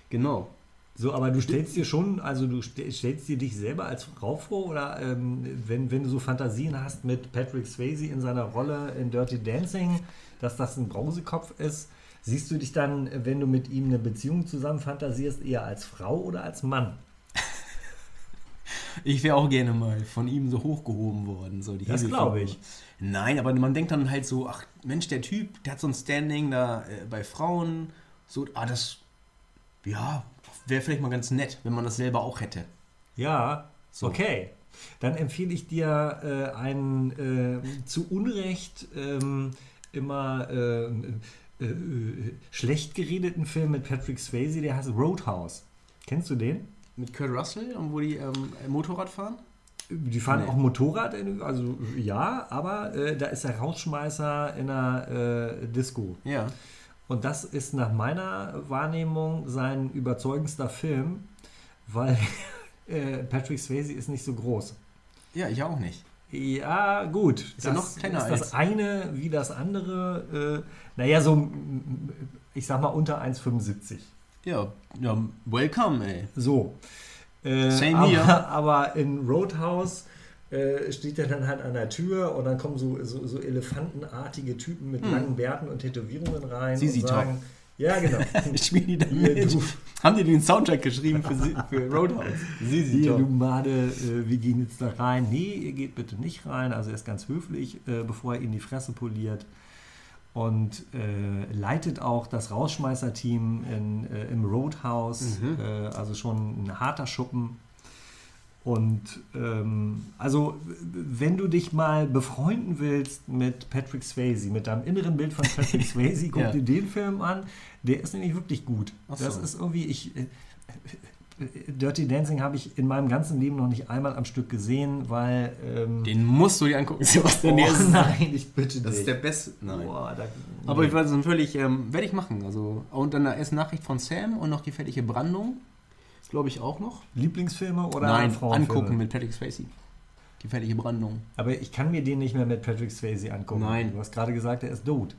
Genau. So, aber du stellst dir schon, also du ste- stellst dir dich selber als Frau vor oder ähm, wenn, wenn du so Fantasien hast mit Patrick Swayze in seiner Rolle in Dirty Dancing, dass das ein Brausekopf ist, siehst du dich dann, wenn du mit ihm eine Beziehung zusammen fantasierst, eher als Frau oder als Mann? Ich wäre auch gerne mal von ihm so hochgehoben worden. So die Das glaube ich. Nein, aber man denkt dann halt so, ach Mensch, der Typ, der hat so ein Standing da äh, bei Frauen. So, ah, das, ja, wäre vielleicht mal ganz nett, wenn man das selber auch hätte. Ja, So. okay. Dann empfehle ich dir äh, einen äh, zu Unrecht ähm, immer äh, äh, äh, schlecht geredeten Film mit Patrick Swayze, der heißt Roadhouse. Kennst du den? Mit Kurt Russell und wo die ähm, Motorrad fahren? Die fahren Nee. auch Motorrad, in- also ja, aber äh, da ist der Rausschmeißer in einer äh, Disco. Ja. Und das ist nach meiner Wahrnehmung sein überzeugendster Film, weil äh, Patrick Swayze ist nicht so groß. Ja, ich auch nicht. Ja, gut. Ist er noch kleiner ist das als- eine wie das andere. Äh, naja, so, ich sag mal, unter 1,75. Ja, ja, welcome, ey. So. Äh, Same aber, here. aber in Roadhouse äh, steht er dann halt an der Tür und dann kommen so, so, so elefantenartige Typen mit langen Bärten und Tätowierungen rein Sisi und Top. Ja genau, Spielen die da Hier, mit? Haben die den Soundtrack geschrieben für, für Roadhouse? Sie, sie, hier du. Made, wir gehen jetzt da rein. Nee, ihr geht bitte nicht rein. Also er ist ganz höflich, äh, bevor er ihnen die Fresse poliert. Und äh, leitet auch das Rausschmeißer-Team in, äh, im Roadhouse. Mhm. Äh, also schon ein harter Schuppen. Und ähm, also, wenn du dich mal befreunden willst mit Patrick Swayze, mit deinem inneren Bild von Patrick Swayze, guck Ja. dir den Film an. Der ist nämlich wirklich gut. Ach Das so. ist irgendwie, ich. äh, Dirty Dancing habe ich in meinem ganzen Leben noch nicht einmal am Stück gesehen, weil. Ähm, Den musst du dir angucken, Sebastian. oh, nein, ich bitte das dich. ist der beste. Nein. Boah, da, Aber nee. ich weiß es völlig, ähm, werde ich machen. Also, und dann erst Nachricht von Sam und noch gefährliche Brandung. Glaube ich auch noch. Lieblingsfilme oder Nein, angucken mit Patrick Swayze. Gefährliche Brandung. Aber ich kann mir den nicht mehr mit Patrick Swayze angucken. Nein. Du hast gerade gesagt, er ist tot.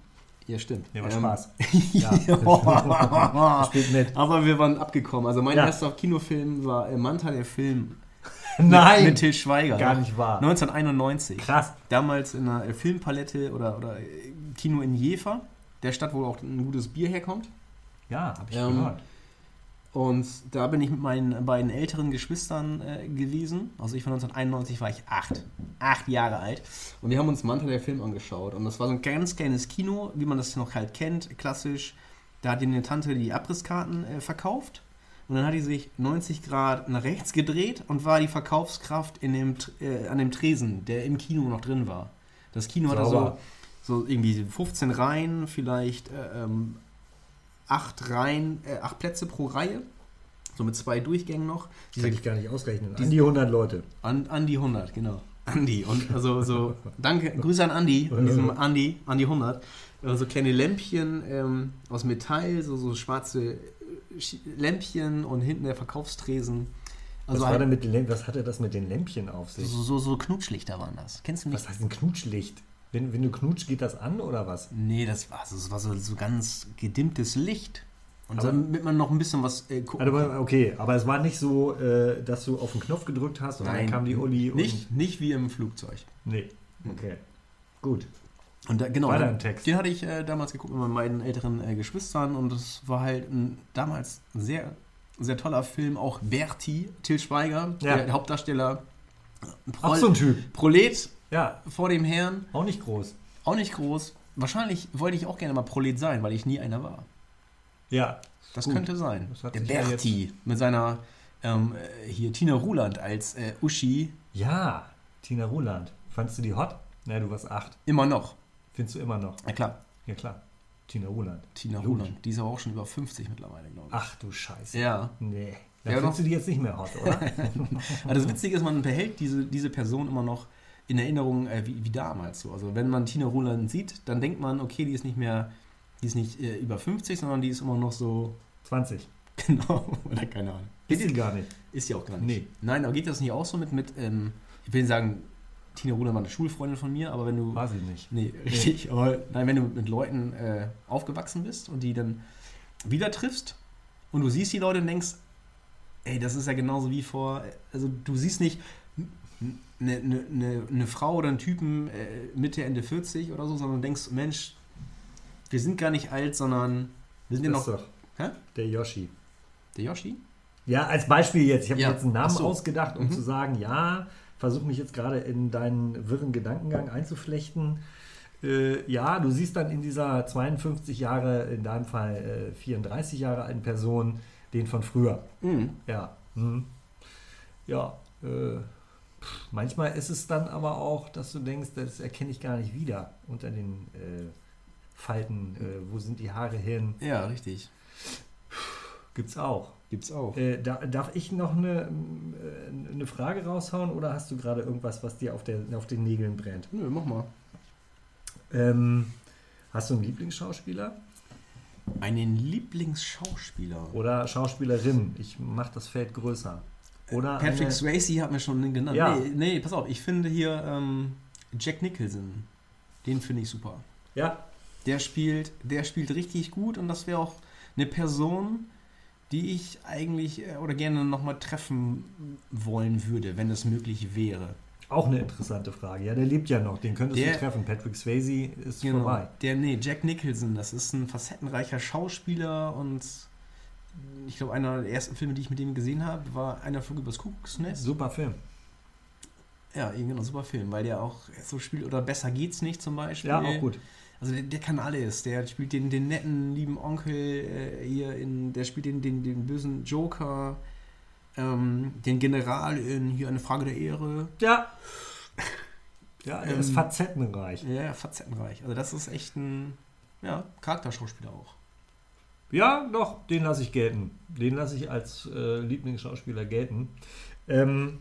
Ja, stimmt. Ja, war Ähm, Spaß. ja. Spielt mit. Aber wir waren abgekommen. Also mein Ja. erster Kinofilm war äh, Manta, der Film. Nein, Mit, mit Til Schweiger. gar nicht wahr. 1991. Krass. Damals in einer äh, Filmpalette oder, oder äh, Kino in Jever, der Stadt, wo auch ein gutes Bier herkommt. Ja, habe ich Ähm, gehört. Und da bin ich mit meinen beiden älteren Geschwistern äh, gewesen. Also ich von 1991 war ich acht. Acht Jahre alt. Und wir haben uns Manta der Film angeschaut. Und das war so ein ganz kleines Kino, wie man das noch halt kennt, klassisch. Da hat eine Tante die Abrisskarten äh, verkauft. Und dann hat die sich 90 Grad nach rechts gedreht und war die Verkaufskraft in dem, äh, an dem Tresen, der im Kino noch drin war. Das Kino hatte so, Sauber. so irgendwie 15 Reihen, vielleicht äh, ähm, acht Reihen, äh, acht Plätze pro Reihe. So mit zwei Durchgängen noch. Diese Kann ich gar nicht ausrechnen. die- An die 100 Leute. an, Andi 100, genau. Andi. Und also so, danke, Grüße an Andi, an diesem Andi, Andi 100. Äh, So kleine Lämpchen ähm, aus Metall, so, so schwarze äh, Lämpchen und hinten der Verkaufstresen. Also was, war denn mit was hatte das mit den Lämpchen auf sich? so, so, so Knutschlichter waren das. Kennst du nicht? Was heißt ein Knutschlicht? Wenn, wenn du knutsch, geht das an oder was? Nee, das war, das war so, so ganz gedimmtes Licht. Und Aber- damit man noch ein bisschen was äh, gucken Also, okay, aber es war nicht so, äh, dass du auf den Knopf gedrückt hast und Nein. dann kam die Uli Nicht, nicht wie im Flugzeug. Nee. Okay. Gut. Und da, genau, im Text. den hatte ich äh, damals geguckt mit meinen älteren äh, Geschwistern und das war halt ein, damals ein sehr, sehr toller Film. Auch Berti, Till Schweiger, Ja. der Hauptdarsteller. Ein Auch so ein Typ. Prolet Ja, vor dem Herrn, auch nicht groß. auch nicht groß. Wahrscheinlich wollte ich auch gerne mal Prolet sein, weil ich nie einer war. Ja. Das Gut. könnte sein. Das der sich ja Berti mit seiner ähm, äh, hier Tina Ruland als äh, Uschi Ja, Tina Ruland. Fandst du die hot? Na, du warst acht. immer noch. Findest du immer noch? Na klar, Ja, klar. Tina Ruland. Tina Logisch. Ruland. Die ist aber auch schon über 50 mittlerweile, glaube ich. Ach du Scheiße. Ja. Nee. Da Ja, findest doch. du die jetzt nicht mehr hot, oder? Aber das Witzige ist, man behält diese, diese Person immer noch in Erinnerung äh, wie, wie damals. So. Also wenn man Tina Roland sieht, dann denkt man, okay, die ist nicht mehr, die ist nicht äh, über 50, sondern die ist immer noch so, 20. genau, oder keine Ahnung. Ist sie gar nicht. Ist sie auch gar nicht. Nee. Nein, aber geht das nicht auch so mit, mit ähm, ich will nicht sagen, Tina Roland war eine Schulfreundin von mir, aber wenn du, War sie nicht. nee, richtig, aber nein, wenn du mit Leuten äh, aufgewachsen bist und die dann wieder triffst und du siehst die Leute und denkst, ey, das ist ja genauso wie vor, also du siehst nicht eine, eine, eine, Frau oder einen Typen äh, Mitte, Ende 40 oder so, sondern du denkst, Mensch, wir sind gar nicht alt, sondern wir sind ja noch, doch hä? der Yoshi. Der Yoshi? Ja, als Beispiel jetzt. Ich habe Ja. mir jetzt einen Namen so. ausgedacht, um Mhm. zu sagen, ja, versuche mich jetzt gerade in deinen wirren Gedankengang einzuflechten. Äh, ja, du siehst dann in dieser 52 Jahre, in deinem Fall äh, 34 Jahre alten Person, den von früher. Mhm. Ja. Mhm. Ja. Äh, manchmal ist es dann aber auch, dass du denkst, das erkenne ich gar nicht wieder unter den äh, Falten. Äh, wo sind die Haare hin? Ja, richtig. Gibt's auch. Gibt's auch. Äh, da, darf ich noch eine, äh, eine Frage raushauen oder hast du gerade irgendwas, was dir auf, der, auf den Nägeln brennt? Nö, mach mal. Ähm, hast du einen Lieblingsschauspieler Einen Lieblingsschauspieler. oder Schauspielerin? Ich mache das Feld größer. Oder Patrick eine, Swayze hat mir schon genannt. Ja. Nee, nee, pass auf, ich finde hier ähm, Jack Nicholson. Den finde ich super. Ja, Der spielt, der spielt richtig gut und das wäre auch eine Person, die ich eigentlich äh, oder gerne nochmal treffen wollen würde, wenn es möglich wäre. auch eine interessante Frage. Ja, der lebt ja noch. Den könntest Der- du treffen. Patrick Swayze ist Genau. vorbei. Der, nee, Jack Nicholson, das ist ein facettenreicher Schauspieler und ich glaube, einer der ersten Filme, die ich mit ihm gesehen habe, war einer Flug übers Kuckucksnest. Super Film. Ja, genau, super Film, weil der auch so spielt, oder besser geht's nicht zum Beispiel. Ja, auch gut. Also der, der kann alles. Der spielt den, den netten, lieben Onkel äh, hier in, der spielt den, den, den bösen Joker, ähm, den General in hier eine Frage der Ehre. Ja. Ja, er ist Ähm, facettenreich. Ja, ja, facettenreich. Also das ist echt ein ja, Charakterschauspieler auch. Ja, doch, den lasse ich gelten. Den lasse ich als äh, Lieblingsschauspieler gelten. Ähm,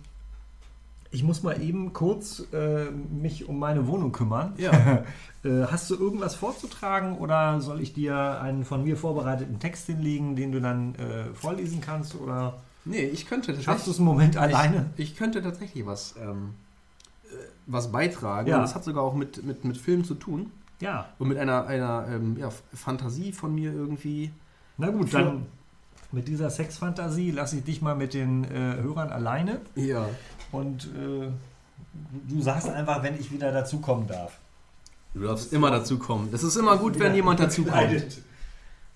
ich muss mal eben kurz äh, mich um meine Wohnung kümmern. Ja. Äh, hast du irgendwas vorzutragen oder soll ich dir einen von mir vorbereiteten Text hinlegen, den du dann äh, vorlesen kannst? Oder Nee, ich könnte schaffst du es einen Moment alleine? Ich, ich könnte tatsächlich was, ähm, äh, was beitragen. Ja. Das hat sogar auch mit, mit, mit Film zu tun. Ja, Und mit einer, einer ähm, ja, Fantasie von mir irgendwie. na gut, dann mit dieser Sexfantasie lasse ich dich mal mit den äh, Hörern alleine Ja. und äh, du sagst einfach, wenn ich wieder dazukommen darf. Du darfst immer dazu kommen. Das ist immer gut, wenn jemand dazu kommt. Gekleidet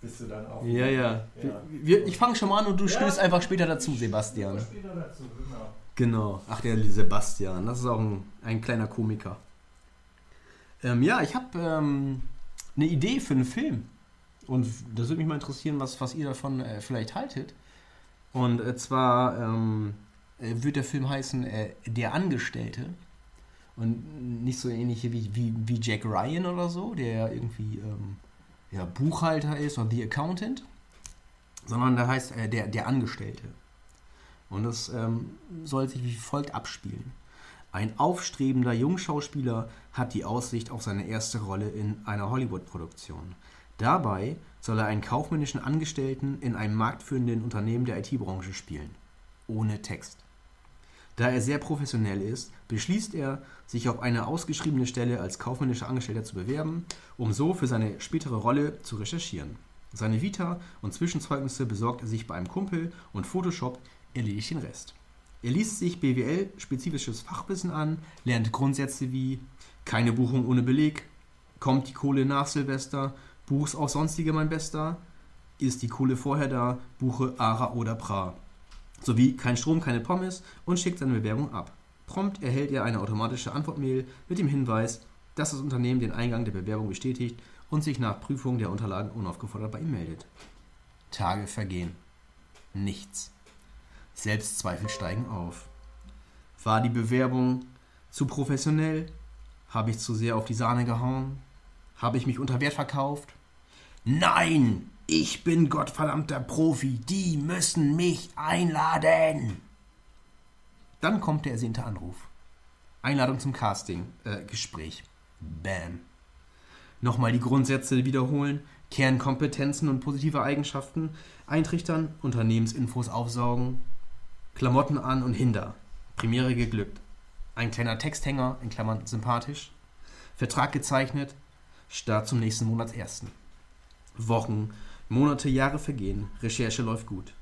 Bist du dann auch. Ja, ja. Ja. Wir, ich fange schon mal an und du Ja. stößt einfach später dazu, Sebastian. Später dazu, genau. Genau. Ach, der Sebastian. Das ist auch ein, ein kleiner Komiker. Ähm, ja, ich habe ähm, eine Idee für einen Film. Und das würde mich mal interessieren, was, was ihr davon äh, vielleicht haltet. Und äh, zwar ähm, äh, wird der Film heißen äh, Der Angestellte. Und nicht so ähnlich wie, wie, wie Jack Ryan oder so, der irgendwie ähm, ja, Buchhalter ist oder The Accountant. Sondern der heißt äh, der, der Angestellte. Und das ähm, soll sich wie folgt abspielen. Ein aufstrebender Jungschauspieler hat die Aussicht auf seine erste Rolle in einer Hollywood-Produktion. Dabei soll er einen kaufmännischen Angestellten in einem marktführenden Unternehmen der IT-Branche spielen. Ohne Text. Da er sehr professionell ist, beschließt er, sich auf eine ausgeschriebene Stelle als kaufmännischer Angestellter zu bewerben, um so für seine spätere Rolle zu recherchieren. Seine Vita und Zwischenzeugnisse besorgt er sich bei einem Kumpel und Photoshop erledigt den Rest. Er liest sich BWL-spezifisches Fachwissen an, lernt Grundsätze wie keine Buchung ohne Beleg, kommt die Kohle nach Silvester, buch's auch sonstige mein Bester, ist die Kohle vorher da, buche Ara oder Pra. Sowie kein Strom, keine Pommes und schickt seine Bewerbung ab. Prompt erhält er eine automatische Antwortmail mit dem Hinweis, dass das Unternehmen den Eingang der Bewerbung bestätigt und sich nach Prüfung der Unterlagen unaufgefordert bei ihm meldet. Tage vergehen. Nichts. Selbstzweifel steigen auf. War die Bewerbung zu professionell? Habe ich zu sehr auf die Sahne gehauen? Habe ich mich unter Wert verkauft? Nein! Ich bin gottverdammter Profi. Die müssen mich einladen. Dann kommt der ersehnte Anruf. Einladung zum Casting, äh, Gespräch. Bam. Nochmal die Grundsätze wiederholen, Kernkompetenzen und positive Eigenschaften eintrichtern, Unternehmensinfos aufsaugen, Klamotten an und hinter. Premiere geglückt. Ein kleiner Texthänger, in Klammern sympathisch. Vertrag gezeichnet. Start zum nächsten Monatsersten. Wochen, Monate, Jahre vergehen. Recherche läuft gut.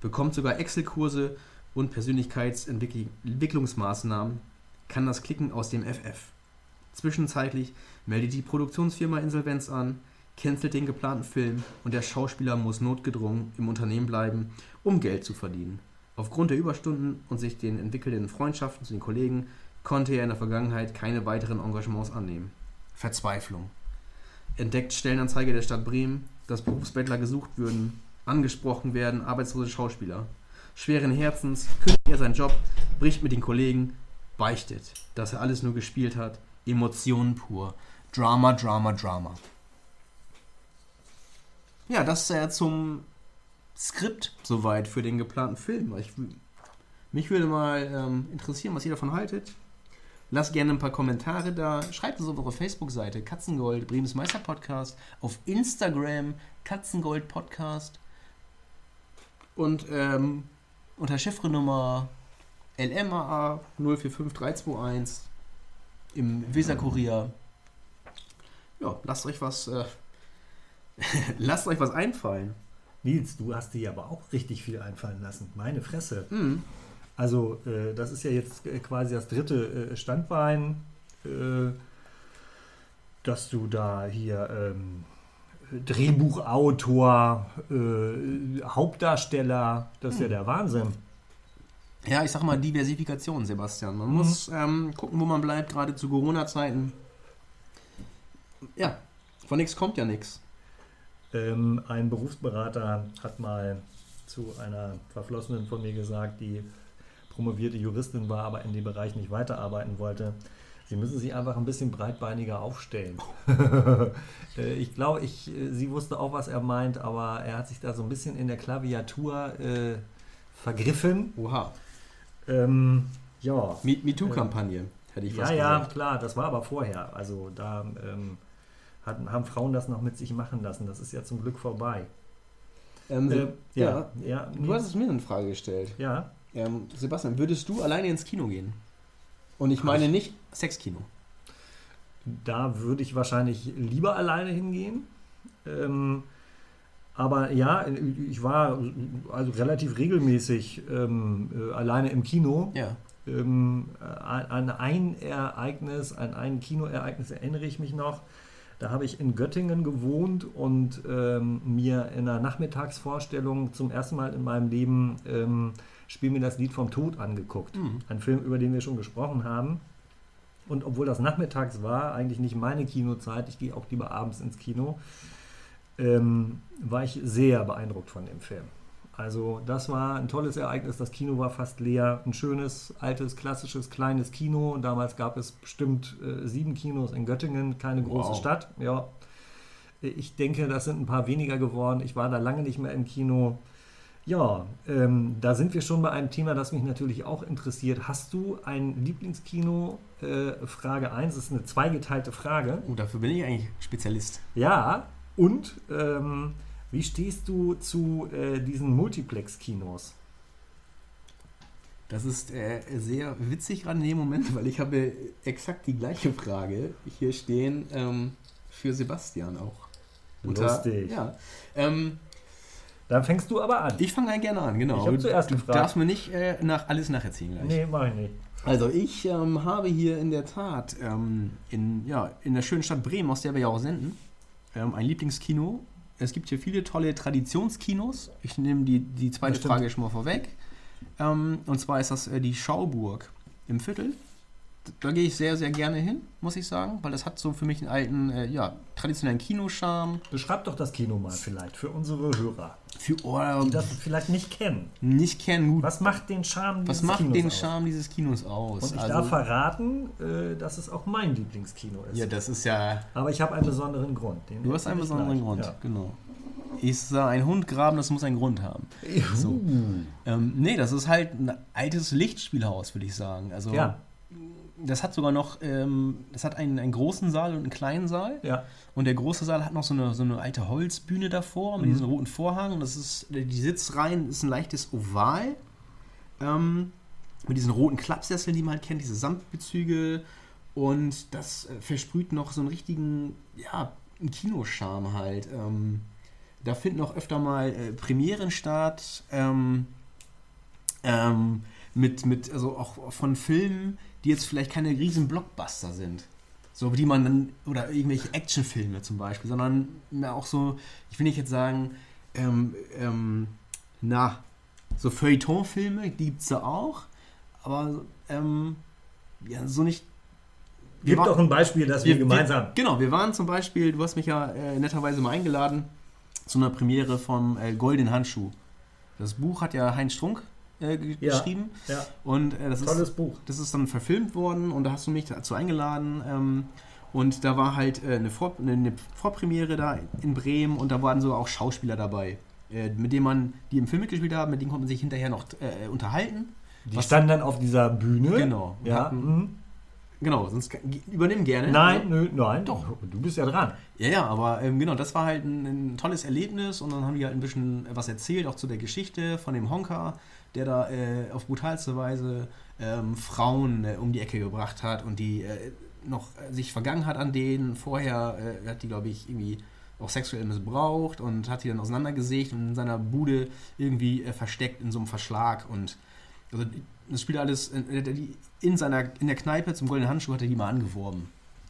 Bekommt sogar Excel-Kurse und Persönlichkeitsentwicklungsmaßnahmen. Kann das Klicken aus dem FF. Zwischenzeitlich meldet die Produktionsfirma Insolvenz an, cancelt den geplanten Film und der Schauspieler muss notgedrungen im Unternehmen bleiben, um Geld zu verdienen. Aufgrund der Überstunden und sich den entwickelnden Freundschaften zu den Kollegen konnte er in der Vergangenheit keine weiteren Engagements annehmen. Verzweiflung. Entdeckt Stellenanzeige der Stadt Bremen, dass Berufsbettler gesucht würden, angesprochen werden arbeitslose Schauspieler. Schweren Herzens kündigt er seinen Job, bricht mit den Kollegen, beichtet, dass er alles nur gespielt hat. Emotionen pur. Drama, Drama, Drama. Ja, das äh, zum, Skript soweit für den geplanten Film. Ich, mich würde mal ähm, interessieren, was ihr davon haltet. Lasst gerne ein paar Kommentare da. Schreibt uns auf eure Facebook-Seite Katzengold, Bremes Meister Podcast. Auf Instagram Katzengold Podcast. Und ähm, unter Chiffrenummer LMAA 045321 im Weser-Kurier. Ja, lasst euch was, äh, lasst euch was einfallen. Nils, du hast dir aber auch richtig viel einfallen lassen. Meine Fresse. Mhm. Also, äh, das ist ja jetzt äh, quasi das dritte äh, Standbein, äh, dass du da hier ähm, Drehbuchautor, äh, Hauptdarsteller, das ist ja der Wahnsinn. Ja, ich sag mal Diversifikation, Sebastian. Man Mhm. muss ähm, gucken, wo man bleibt, gerade zu Corona-Zeiten. Ja, von nichts kommt ja nichts. Ähm, ein Berufsberater hat mal zu einer Verflossenen von mir gesagt, die promovierte Juristin war, aber in dem Bereich nicht weiterarbeiten wollte. Sie müssen sich einfach ein bisschen breitbeiniger aufstellen. Äh, ich glaube, ich, äh, sie wusste auch, was er meint, aber er hat sich da so ein bisschen in der Klaviatur äh, vergriffen. Oha. Ähm, ja, Me- MeToo-Kampagne, hätte ich ja, fast ja, gesagt. klar, das war aber vorher. Also da ähm, hatten, haben Frauen das noch mit sich machen lassen. Das ist ja zum Glück vorbei. Ähm, Äh, ja. ja, ja, Du hast es mir eine Frage gestellt. ja. Ähm, Sebastian, würdest du alleine ins Kino gehen? Und ich meine nicht Sexkino. Da würde ich wahrscheinlich lieber alleine hingehen. Ähm, aber ja, ich war also relativ regelmäßig ähm, äh, alleine im Kino. Ja. Ähm, an an ein Ereignis, an ein Kinoereignis erinnere ich mich noch. Da habe ich in Göttingen gewohnt und ähm, mir in einer Nachmittagsvorstellung zum ersten Mal in meinem Leben ähm, Spiel mir das Lied vom Tod angeguckt. Mhm. Ein Film, über den wir schon gesprochen haben. Und obwohl das nachmittags war, eigentlich nicht meine Kinozeit, ich gehe auch lieber abends ins Kino, ähm, war ich sehr beeindruckt von dem Film. Also das war ein tolles Ereignis. Das Kino war fast leer. Ein schönes, altes, klassisches, kleines Kino. Damals gab es bestimmt äh, sieben Kinos in Göttingen, keine große Wow. Stadt. Ja. Ich denke, das sind ein paar weniger geworden. Ich war da lange nicht mehr im Kino. Ja, ähm, da sind wir schon bei einem Thema, das mich natürlich auch interessiert. Hast du ein Lieblingskino? Äh, Frage 1 ist eine zweigeteilte Frage. Oh, dafür bin ich eigentlich Spezialist. Ja, und ähm, wie stehst du zu äh, diesen Multiplex-Kinos? Das ist äh, sehr witzig gerade in dem Moment, weil ich habe exakt die gleiche Frage hier stehen ähm, für Sebastian auch. Lustig. Ja. Ähm, Dann fängst du aber an. ich fange halt gerne an, genau. Ich hab zuerst du gefragt. darfst mir nicht äh, nach, alles nacherzählen gleich. Nee, mach ich nicht. Also ich ähm, habe hier in der Tat ähm, in, ja, in der schönen Stadt Bremen, aus der wir ja auch senden, ähm, ein Lieblingskino. Es gibt hier viele tolle Traditionskinos. Ich nehme die, die zweite. Frage schon mal vorweg. Ähm, und zwar ist das äh, die Schauburg im Viertel. D- Da gehe ich sehr, sehr gerne hin, muss ich sagen, weil das hat so für mich einen alten, äh, ja, traditionellen Kinoscharme. Beschreib doch das Kino mal vielleicht für unsere Hörer, Für die oh, das vielleicht nicht kennen. nicht kennen gut. Was macht den Charme Was dieses macht Kinos den aus? Charme dieses Kinos aus? Und ich Also- darf verraten, äh, dass es auch mein Lieblingskino ist. ja, das ist ja Aber ich habe einen besonderen Grund. Den Du hast einen besonderen gleich. Grund, Ja. genau. Ich sah ein Hund graben, das muss einen Grund haben. So. Ähm, nee, das ist halt ein altes Lichtspielhaus, würde ich sagen. Also Ja, das hat sogar noch, ähm, das hat einen, einen großen Saal und einen kleinen Saal. ja. Und der große Saal hat noch so eine, so eine alte Holzbühne davor mit Mhm. diesem roten Vorhang. Und das ist, die Sitzreihen ist ein leichtes Oval. Ähm, mit diesen roten Klappsesseln, die man halt kennt, diese Samtbezüge. Und das äh, versprüht noch so einen richtigen, ja, einen Kinoscharme halt. Ähm, da finden auch öfter mal äh, Premieren statt. Ähm, ähm, mit, mit, also auch von Filmen, die jetzt vielleicht keine riesen Blockbuster sind. So, die man dann, oder irgendwelche Actionfilme zum Beispiel, sondern mehr auch so, ich will nicht jetzt sagen, ähm, ähm, na, so Feuilleton-Filme gibt es da auch, aber ähm, ja, so nicht. wir Gib waren- doch ein Beispiel, dass wir, gemeinsam. genau, wir waren zum Beispiel, du hast mich ja äh, netterweise mal eingeladen zu einer Premiere vom äh, Golden Handschuh. Das Buch hat ja Heinz Strunk äh, ge- Ja. geschrieben Ja, und äh, das ist tolles Buch. das ist dann verfilmt worden und da hast du mich dazu eingeladen. Ähm, und da war halt äh, eine, Vor eine, Vorpremiere da in Bremen und da waren so auch Schauspieler dabei. äh, mit denen man, die im Film mitgespielt haben, mit denen konnte man sich hinterher noch äh, unterhalten. Die standen dann auf dieser Bühne. Genau. Ja. Hatten- mhm. Genau, sonst übernimm gerne. Nein, nö, nein, doch. Du bist ja dran. Ja, ja, aber ähm, genau, das war halt ein, ein tolles Erlebnis und dann haben die halt ein bisschen was erzählt, auch zu der Geschichte von dem Honka, der da äh, auf brutalste Weise ähm, Frauen äh, um die Ecke gebracht hat und die äh, noch äh, sich vergangen hat an denen. Vorher äh, hat die, glaube ich, irgendwie auch sexuell missbraucht und hat die dann auseinandergesägt und in seiner Bude irgendwie äh, versteckt in so einem Verschlag und also das spielt alles in, in, in seiner in der Kneipe zum goldenen Handschuh hat er die mal angeworben.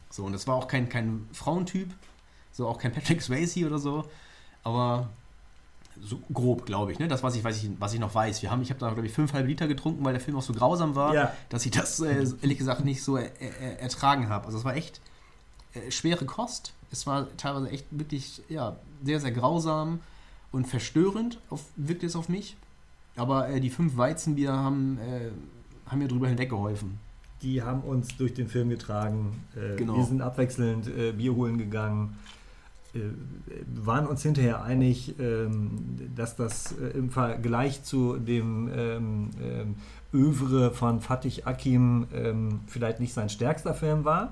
So, und das war auch kein, kein Frauentyp, so auch kein Patrick Swayze oder so, aber so grob, glaube ich, ne? Das, was ich, weiß ich, was ich noch weiß. Wir haben, ich habe da, glaube ich, fünf halbe Liter getrunken, weil der Film auch so grausam war, Ja. dass ich das, äh, ehrlich gesagt, nicht so er, er, ertragen habe. Also es war echt äh, schwere Kost. Es war teilweise echt wirklich, ja, sehr, sehr grausam und verstörend, auf, wirkte es auf mich. Aber äh, die fünf Weizenbier haben, äh, haben mir drüber hinweggeholfen. Die haben uns durch den Film getragen. Äh, Genau. Wir sind abwechselnd äh, Bier holen gegangen. Äh, waren uns hinterher einig, ähm, dass das äh, im Vergleich zu dem ähm, ähm, Övre von Fatih Akim vielleicht nicht sein stärkster Film war.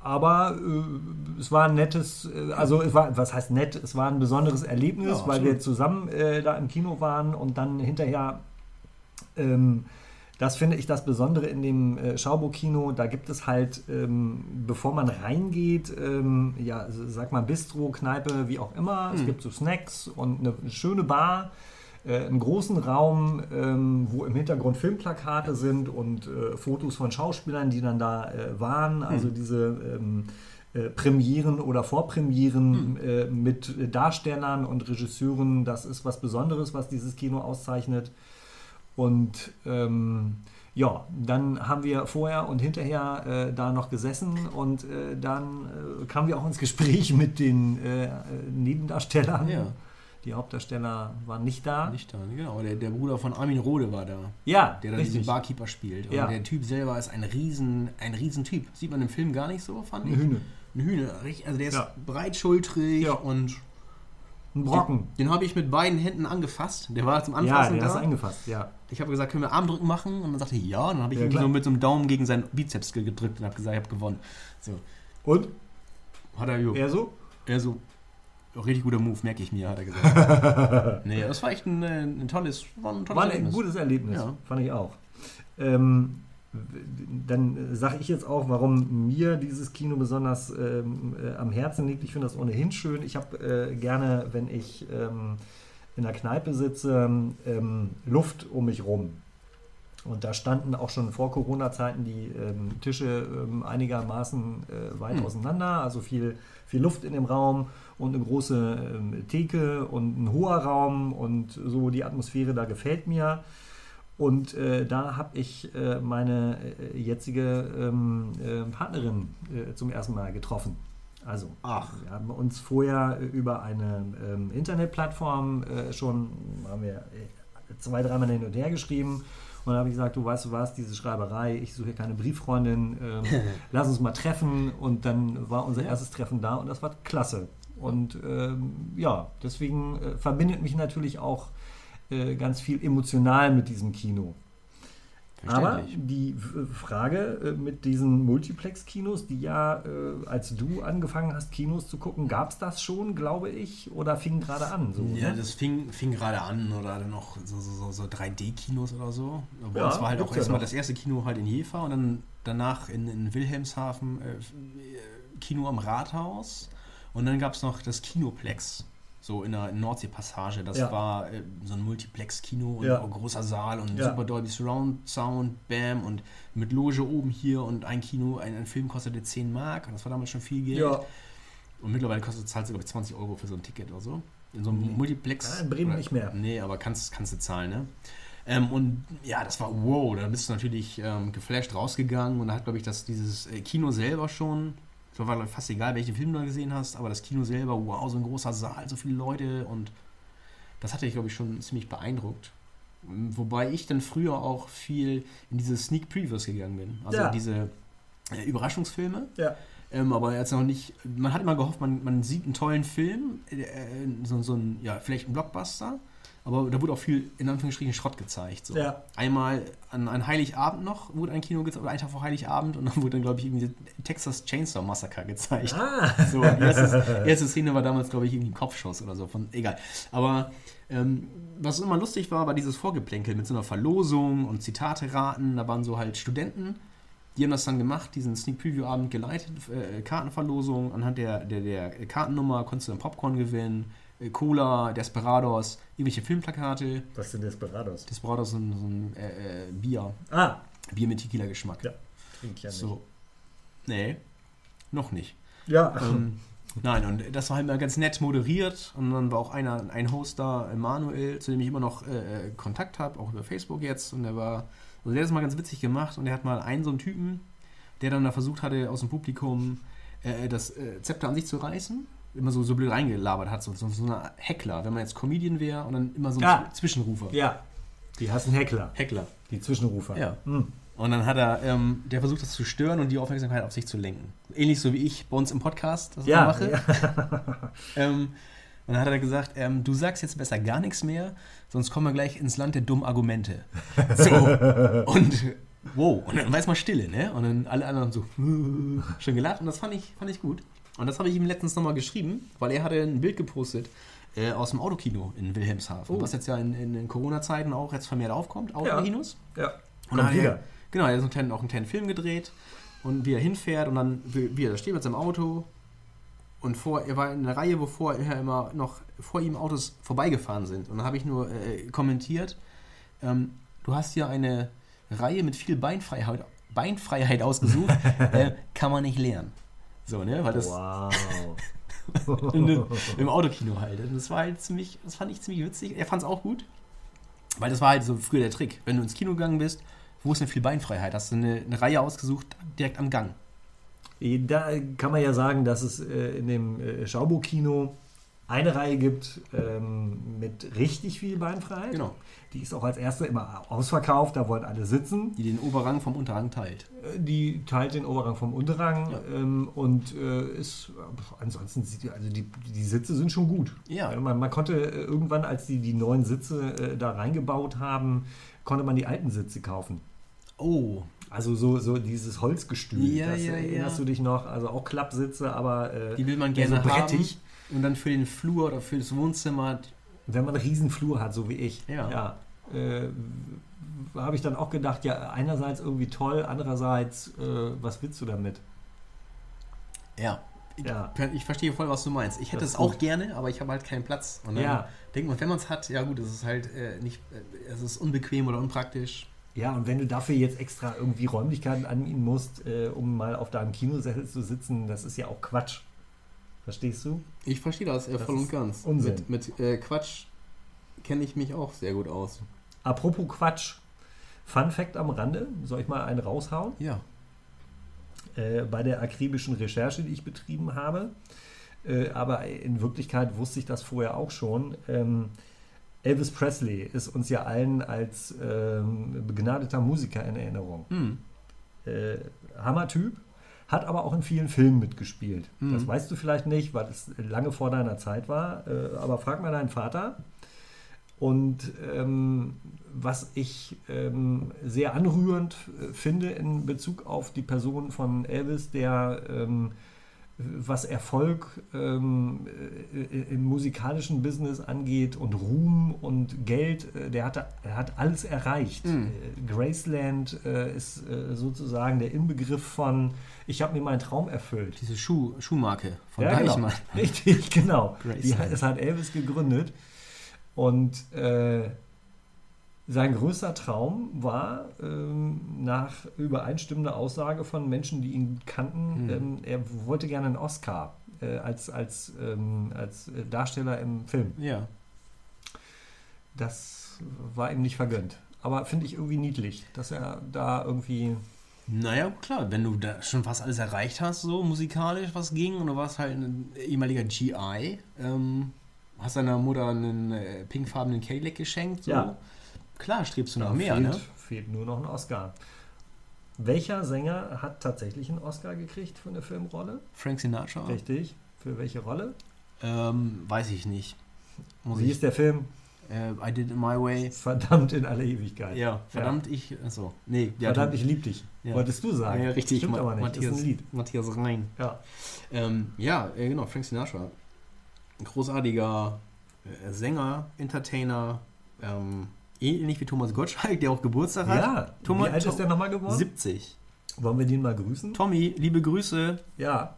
Aber äh, es war ein nettes, also es war, was heißt nett, es war ein besonderes Erlebnis, Ja, weil wir zusammen da im Kino waren und dann hinterher, das finde ich das Besondere in dem äh, Schauburg-Kino, da gibt es halt, ähm, bevor man reingeht, ähm, ja, sag mal Bistro, Kneipe, wie auch immer, es Mhm. gibt so Snacks und eine schöne Bar, äh, einen großen Raum, ähm, wo im Hintergrund Filmplakate sind und äh, Fotos von Schauspielern, die dann da äh, waren. Also diese ähm, äh, Premieren oder Vorpremieren äh, mit Darstellern und Regisseuren, das ist was Besonderes, was dieses Kino auszeichnet. Und ähm, ja, dann haben wir vorher und hinterher äh, da noch gesessen und äh, dann äh, kamen wir auch ins Gespräch mit den äh, Nebendarstellern. Ja. Die Hauptdarsteller waren nicht da. Nicht da, genau. Der, der Bruder von Armin Rode war da, Ja, der da richtig. diesen Barkeeper spielt. Und Ja. der Typ selber ist ein riesen, ein riesen Typ. Sieht man im Film gar nicht so, fand Eine ich. Hühne. Ein Hühner. richtig- Also der ist Ja. breitschultrig Ja. und Ein Brocken. den, den habe ich mit beiden Händen angefasst. Der war zum Ja, Anfassen der hast du da. eingefasst, ja. Ich habe gesagt, können wir Armdrücken machen? Und dann sagte er ja. Und dann habe ich Ja, ihm klar. so mit so einem Daumen gegen seinen Bizeps ge- gedrückt und habe gesagt, ich habe gewonnen. So, Und? hat er, jo. Er so? Er so, richtig guter Move, merke ich mir, hat er gesagt. nee, das war echt ein, äh, ein tolles, war ein tolles War ein Erlebnis. gutes Erlebnis, Ja. fand ich auch. Ähm, dann sage ich jetzt auch, warum mir dieses Kino besonders ähm, äh, am Herzen liegt. Ich finde das ohnehin schön. Ich habe äh, gerne, wenn ich ähm, in der Kneipe sitze, ähm, Luft um mich rum. Und da standen auch schon vor Corona-Zeiten die ähm, Tische ähm, einigermaßen äh, weit Hm. auseinander, also viel, viel Luft in dem Raum und eine große ähm, Theke und ein hoher Raum und so die Atmosphäre da gefällt mir. Und äh, da habe ich äh, meine äh, jetzige ähm, äh, Partnerin äh, zum ersten Mal getroffen. Also, Ach. wir haben uns vorher äh, über eine ähm, Internetplattform schon, haben wir zwei, dreimal hin und her geschrieben. Und dann habe ich gesagt, du weißt du was, diese Schreiberei, ich suche hier keine Brieffreundin, ähm, lass uns mal treffen. Und dann war unser erstes Treffen da und das war klasse. Und ähm, ja, deswegen verbindet mich natürlich auch äh, ganz viel emotional mit diesem Kino. Aber die Frage äh, mit diesen Multiplex-Kinos, die ja, äh, als du angefangen hast, Kinos zu gucken, gab es das schon, glaube ich, oder fing gerade an? So, Ja, ne? das fing, fing gerade an oder dann noch so, so, so, so 3D-Kinos oder so. Bei Ja, uns war halt auch ja erstmal noch. das erste Kino halt in Jever und dann danach in, in Wilhelmshaven äh, Kino am Rathaus und dann gab es noch das Kinoplex. So in der Nordsee-Passage. Das Ja. war äh, so ein Multiplex-Kino und Ja. großer Saal und Ja. super Dolby Surround Sound, Bam und mit Loge oben hier und ein Kino, ein, ein Film kostete 10 Mark und das war damals schon viel Geld. ja, Und mittlerweile kostet du, glaube ich, 20 Euro für so ein Ticket oder so. In so einem Nee. Multiplex. Ja, in Bremen oder- nicht mehr. Nee, aber kannst, kannst du zahlen, ne? Ähm, und ja, das war wow, da bist du natürlich ähm, geflasht rausgegangen und da hat, glaube ich, das, dieses äh, Kino selber schon, so war fast egal, welchen Film du da gesehen hast, aber das Kino selber, wow, so ein großer Saal, so viele Leute und das hatte ich, glaube ich, schon ziemlich beeindruckt. Wobei ich dann früher auch viel in diese Sneak Previews gegangen bin. Also Ja. diese äh, Überraschungsfilme. ja. Ähm, aber jetzt noch nicht. Man hat immer gehofft, man, man sieht einen tollen Film, äh, so, so ein, ja, vielleicht ein Blockbuster. Aber da wurde auch viel, in Anführungsstrichen, Schrott gezeigt. So. Ja. Einmal an, an Heiligabend noch wurde ein Kino gezeigt, oder ein Tag vor Heiligabend, und dann wurde dann, glaube ich, irgendwie Texas Chainsaw Massacre gezeigt. Ah. So, die erste, erste Szene war damals, glaube ich, irgendwie ein Kopfschuss oder so. Von, egal. Aber ähm, was immer lustig war, war dieses Vorgeplänkel mit so einer Verlosung und Zitate raten. Da waren so halt Studenten, die haben das dann gemacht, diesen Sneak Preview Abend geleitet, äh, Kartenverlosung. Anhand der, der, der Kartennummer konntest du dann Popcorn gewinnen, Cola, Desperados, irgendwelche Filmplakate. Was sind Desperados? Desperados sind so ein äh, äh, Bier. Ah, Bier mit Tequila-Geschmack. ja. Trink ja nicht. so. Nee, noch nicht. Ja. Ähm, nein, und das war halt mal ganz nett moderiert. Und dann war auch einer, ein Host da, Manuel, zu dem ich immer noch äh, Kontakt habe, auch über Facebook jetzt. Und der war, also der hat das mal ganz witzig gemacht. Und der hat mal einen so einen Typen, der dann da versucht hatte, aus dem Publikum äh, das äh, Zepter an sich zu reißen. Immer so, so blöd reingelabert hat, so, so, so ein Heckler, wenn man jetzt Comedian wäre und dann immer so ein Ja. Zwischenrufer. ja. Die hassen Heckler, Heckler. die Zwischenrufer. Ja. Hm. Und dann hat er, ähm, der versucht das zu stören und die Aufmerksamkeit auf sich zu lenken. Ähnlich so wie ich bei uns im Podcast das Ja, mache. ja. Ähm, und dann hat er gesagt, ähm, du sagst jetzt besser gar nichts mehr, sonst kommen wir gleich ins Land der dummen Argumente. So. Und wow. Und dann weiß man Stille, ne? Und dann alle anderen so schön gelacht und das fand ich, fand ich gut. Und das habe ich ihm letztens nochmal geschrieben, weil er hatte ein Bild gepostet äh, aus dem Autokino in Wilhelmshaven, Oh. was jetzt ja in, in, in Corona-Zeiten auch jetzt vermehrt aufkommt, Autokinos. ja. Und Kommt dann wieder. er, genau, er hat so einen kleinen, auch einen kleinen Film gedreht und wie er hinfährt und dann, wie, wie er da steht mit seinem Auto und vor, er war in einer Reihe, wo vorher immer noch vor ihm Autos vorbeigefahren sind. Und dann habe ich nur äh, kommentiert, ähm, du hast hier eine Reihe mit viel Beinfreiheit, Beinfreiheit ausgesucht, äh, kann man nicht lernen. So, ne? Weil das Wow. in, im Autokino halt. Und das war halt ziemlich, das fand ich ziemlich witzig. Er fand es auch gut. Weil das war halt so früher der Trick. Wenn du ins Kino gegangen bist, wo ist denn viel Beinfreiheit? Hast du eine, eine Reihe ausgesucht, direkt am Gang. Da kann man ja sagen, dass es äh, in dem äh, Schaubo-Kino eine Reihe gibt ähm, mit richtig viel Beinfreiheit. Genau. Die ist auch als erste immer ausverkauft, da wollen alle sitzen. Die den Oberrang vom Unterrang teilt. Äh, Die teilt den Oberrang vom Unterrang Ja. ähm, und äh, ist ansonsten sieht die- also die, die Sitze sind schon gut. Ja. Äh, Man, man konnte äh, irgendwann, als die die neuen Sitze äh, da reingebaut haben, konnte man die alten Sitze kaufen. Oh, Also so, so dieses Holzgestühl. Ja, das ja, erinnerst ja. du dich noch? Also auch Klappsitze, aber äh, die will man gerne so haben. Und dann für den Flur oder für das Wohnzimmer. Wenn man einen riesen Flur hat, so wie ich, Ja. äh, habe ich dann auch gedacht, ja, einerseits irgendwie toll, andererseits, äh, was willst du damit? Ja. Ich, Ja. ich verstehe voll, was du meinst. Ich hätte es auch gut. gerne, aber ich habe halt keinen Platz. Und dann Ja. denkt man, wenn man es hat, ja gut, es ist halt äh, nicht, äh, es ist unbequem oder unpraktisch. Ja, und wenn du dafür jetzt extra irgendwie Räumlichkeiten anmieten musst, äh, um mal auf deinem Kinosessel zu sitzen, das ist ja auch Quatsch. Verstehst du? Ich verstehe das, äh, Das voll und ganz. Unsinn. Mit, mit äh, Quatsch kenne ich mich auch sehr gut aus. Apropos Quatsch. Fun Fact am Rande, soll ich mal einen raushauen? Ja. äh, bei der akribischen Recherche, die ich betrieben habe. Äh, aber in Wirklichkeit wusste ich das vorher auch schon. Ähm, Elvis Presley ist uns ja allen als ähm, begnadeter Musiker in Erinnerung. Hm. Äh, Hammertyp, hat aber auch in vielen Filmen mitgespielt. Mhm. Das weißt du vielleicht nicht, weil es lange vor deiner Zeit war. Äh, aber frag mal deinen Vater. Und ähm, was ich ähm, sehr anrührend äh, finde in Bezug auf die Person von Elvis, der ähm, was Erfolg ähm, äh, im musikalischen Business angeht und Ruhm und Geld, äh, der, hatte, er hat alles erreicht. Mhm. Äh, Graceland äh, ist äh, sozusagen der Inbegriff von, ich habe mir meinen Traum erfüllt. Diese Schuh, Schuhmarke von Ja, genau. Deichmann. Richtig, genau. Die, Graceland. es hat Elvis gegründet. Und äh, sein größter Traum war, ähm, nach übereinstimmender Aussage von Menschen, die ihn kannten, Mhm. ähm, er wollte gerne einen Oscar äh, als, als, ähm, als äh, Darsteller im Film. Ja. Das war ihm nicht vergönnt. Aber finde ich irgendwie niedlich, dass er da irgendwie. Naja, klar, wenn du da schon fast alles erreicht hast, so musikalisch, was ging, und du warst halt ein ehemaliger GI, ähm, hast deiner Mutter einen äh, pinkfarbenen Cadillac geschenkt, so. Ja. Klar, strebst du nach mehr, fehlt, ne? fehlt nur noch ein Oscar. Welcher Sänger hat tatsächlich einen Oscar gekriegt für eine Filmrolle? Frank Sinatra? Richtig. Für welche Rolle? Ähm, weiß ich nicht. Muss Wie ich, ist der Film? äh, I did it my way. Verdammt in alle Ewigkeit. Ja, verdammt, ich. Achso. Nee, ja, Verdammt, ich lieb dich. Ja. Wolltest du sagen? Ja, richtig. Stimmt Ma- aber nicht. Matthias, ist ein Lied. Matthias Rein. Ja. Ähm, ja, äh, genau, Frank Sinatra. Ein großartiger äh, Sänger, Entertainer, ähm, ähnlich wie Thomas Gottschalk, der auch Geburtstag hat. Ja. Thomas- Wie alt ist der nochmal geworden? 70. Wollen wir den mal grüßen? Tommy, liebe Grüße. Ja.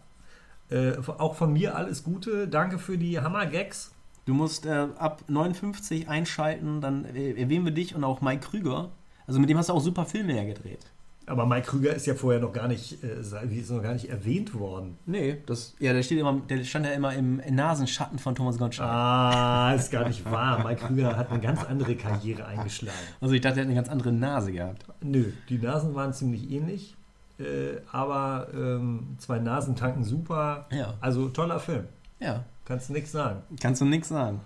Äh, auch von mir alles Gute. Danke für die Hammer-Gags. Du musst äh, ab 59 einschalten, dann äh, erwähnen wir dich und auch Mike Krüger. Also mit dem hast du auch super Filme ja gedreht. Aber Mike Krüger ist ja vorher noch gar nicht, äh, noch gar nicht erwähnt worden. Nee, das, ja, der, steht immer, der stand ja immer im Nasenschatten von Thomas Gottschalk. Ah, ist gar nicht wahr. Mike Krüger hat eine ganz andere Karriere eingeschlagen. Also ich dachte, er hat eine ganz andere Nase gehabt. Nö, die Nasen waren ziemlich ähnlich. Äh, aber ähm, zwei Nasen tanken super. Ja. Also toller Film. Ja, Kannst du nichts sagen. kannst du nichts sagen.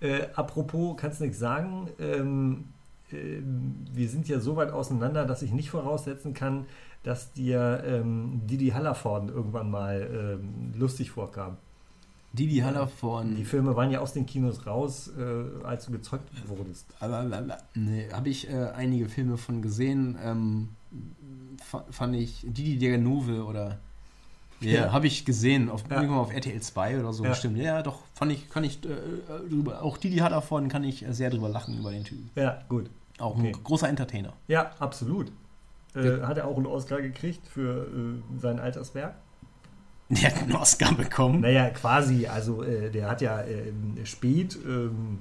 Äh, apropos, kannst du nichts sagen. Ähm, wir sind ja so weit auseinander, dass ich nicht voraussetzen kann, dass dir ähm, Didi Hallervorden irgendwann mal ähm, lustig vorkam. Didi Haller von... Die Filme waren ja aus den Kinos raus, äh, als du gezeugt wurdest. Nee, habe ich äh, einige Filme von gesehen. Ähm, fa- fand ich Didi der Ganove oder... Ja, Ja. habe ich gesehen. Auf, Ja. irgendwann auf RTL 2 oder so Ja. bestimmt. Ja, doch, fand ich, kann ich äh, drüber... Auch Didi Haller von kann ich äh, sehr drüber lachen über den Typen. Ja, gut. Auch Okay. ein großer Entertainer. Ja, absolut. Äh, hat er auch einen Oscar gekriegt für äh, sein Alterswerk? Der hat einen Oscar bekommen. Naja, quasi. Also, äh, der hat ja äh, spät, ähm,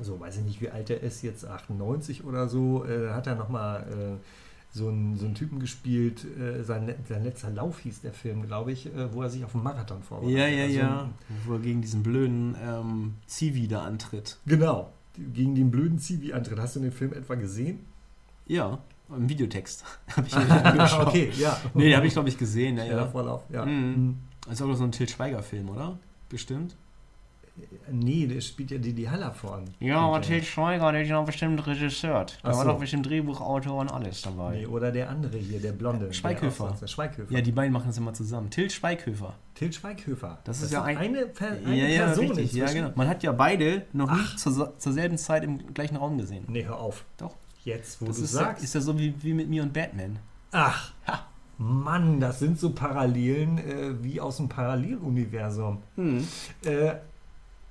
so weiß ich nicht, wie alt er ist, jetzt 98 oder so, äh, hat er nochmal äh, so, einen, so einen Typen gespielt. Äh, sein, sein letzter Lauf hieß der Film, glaube ich, äh, wo er sich auf einen Marathon vorbereitet. Ja, ja, Also, ja. Wo er gegen diesen blöden ähm, Zivi da antritt. Genau. Gegen den blöden Zivi-Antritt. Hast du den Film etwa gesehen? Ja, im Videotext. habe ich angeschaut. okay, ja. Nee, den habe ich, glaube ich, gesehen. Ja, ja. Vorlauf, ja. Mhm. Mhm. Das ist auch so ein Til Schweiger-Film, oder? Bestimmt. Nee, der spielt ja Didi Haller vorn. Ja, aber Und, äh, Til Schweiger, der ist ja bestimmt Regisseur. Ach Da war doch bestimmt Drehbuchautor und alles dabei. Nee, oder der andere hier, der Blonde. Schweighöfer. Der Schweighöfer. Ja, die beiden machen das immer zusammen. Til Schweighöfer. Til Schweighöfer. Das ist ja ein- eine, per, eine ja, ja, Person richtig. Ja, genau. Man hat ja beide noch nicht zur, zur selben Zeit im gleichen Raum gesehen. Nee, hör auf. Doch. Jetzt, wo Das du ist, ja, sagst. ist ja so wie, wie mit mir und Batman. Ach, Ha. Mann, das sind so Parallelen äh, wie aus dem Paralleluniversum. Äh,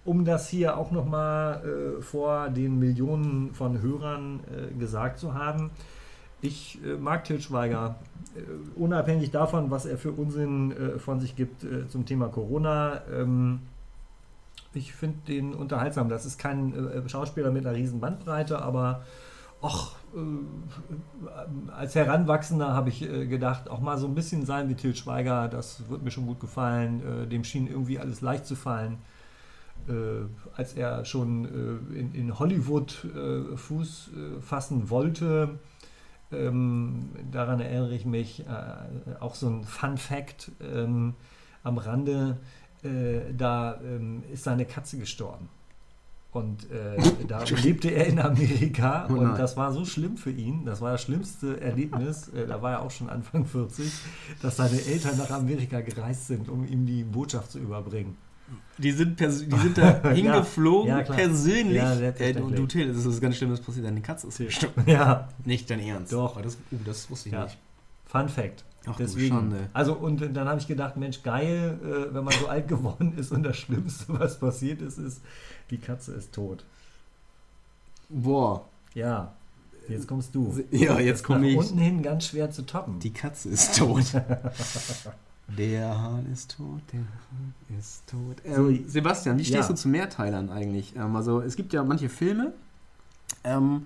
um das hier auch nochmal äh, vor den Millionen von Hörern äh, gesagt zu haben, ich äh, mag Til Schweiger, äh, unabhängig davon, was er für Unsinn äh, von sich gibt äh, zum Thema Corona. Ähm, ich finde den unterhaltsam. Das ist kein äh, Schauspieler mit einer riesen Bandbreite, aber och, als Heranwachsender habe ich gedacht, auch mal so ein bisschen sein wie Til Schweiger, das wird mir schon gut gefallen. Dem schien irgendwie alles leicht zu fallen. Äh, als er schon äh, in, in Hollywood äh, Fuß fassen wollte, ähm, daran erinnere ich mich, auch so ein Fun Fact ähm, am Rande, da ähm, ist seine Katze gestorben. Und äh, da lebte er in Amerika. Oh und das war so schlimm für ihn, das war das schlimmste Erlebnis, äh, da war er auch schon Anfang 40, dass seine Eltern nach Amerika gereist sind, um ihm die Botschaft zu überbringen. Die sind, die sind da hingeflogen, ja, klar. persönlich. Ja, äh, du, du Till, das ist was ganz Schlimmes passiert. Deine Katze ist gestorben. Ja, Nicht dein Ernst. Doch. Das, uh, das wusste ich Ja. nicht. Fun Fact. Ach Deswegen. Schande. Also und dann habe ich gedacht, Mensch, geil, äh, wenn man so alt geworden ist und das Schlimmste, was passiert ist, ist, die Katze ist tot. Boah. Ja, jetzt kommst du. Ja, jetzt komme ich. unten hin ganz schwer zu toppen. Die Katze ist tot. Der Hahn ist tot, der Hahn ist tot. Ähm, So, Sebastian, wie stehst ja. du zu Mehrteilern eigentlich? Ähm, also es gibt ja manche Filme, ähm,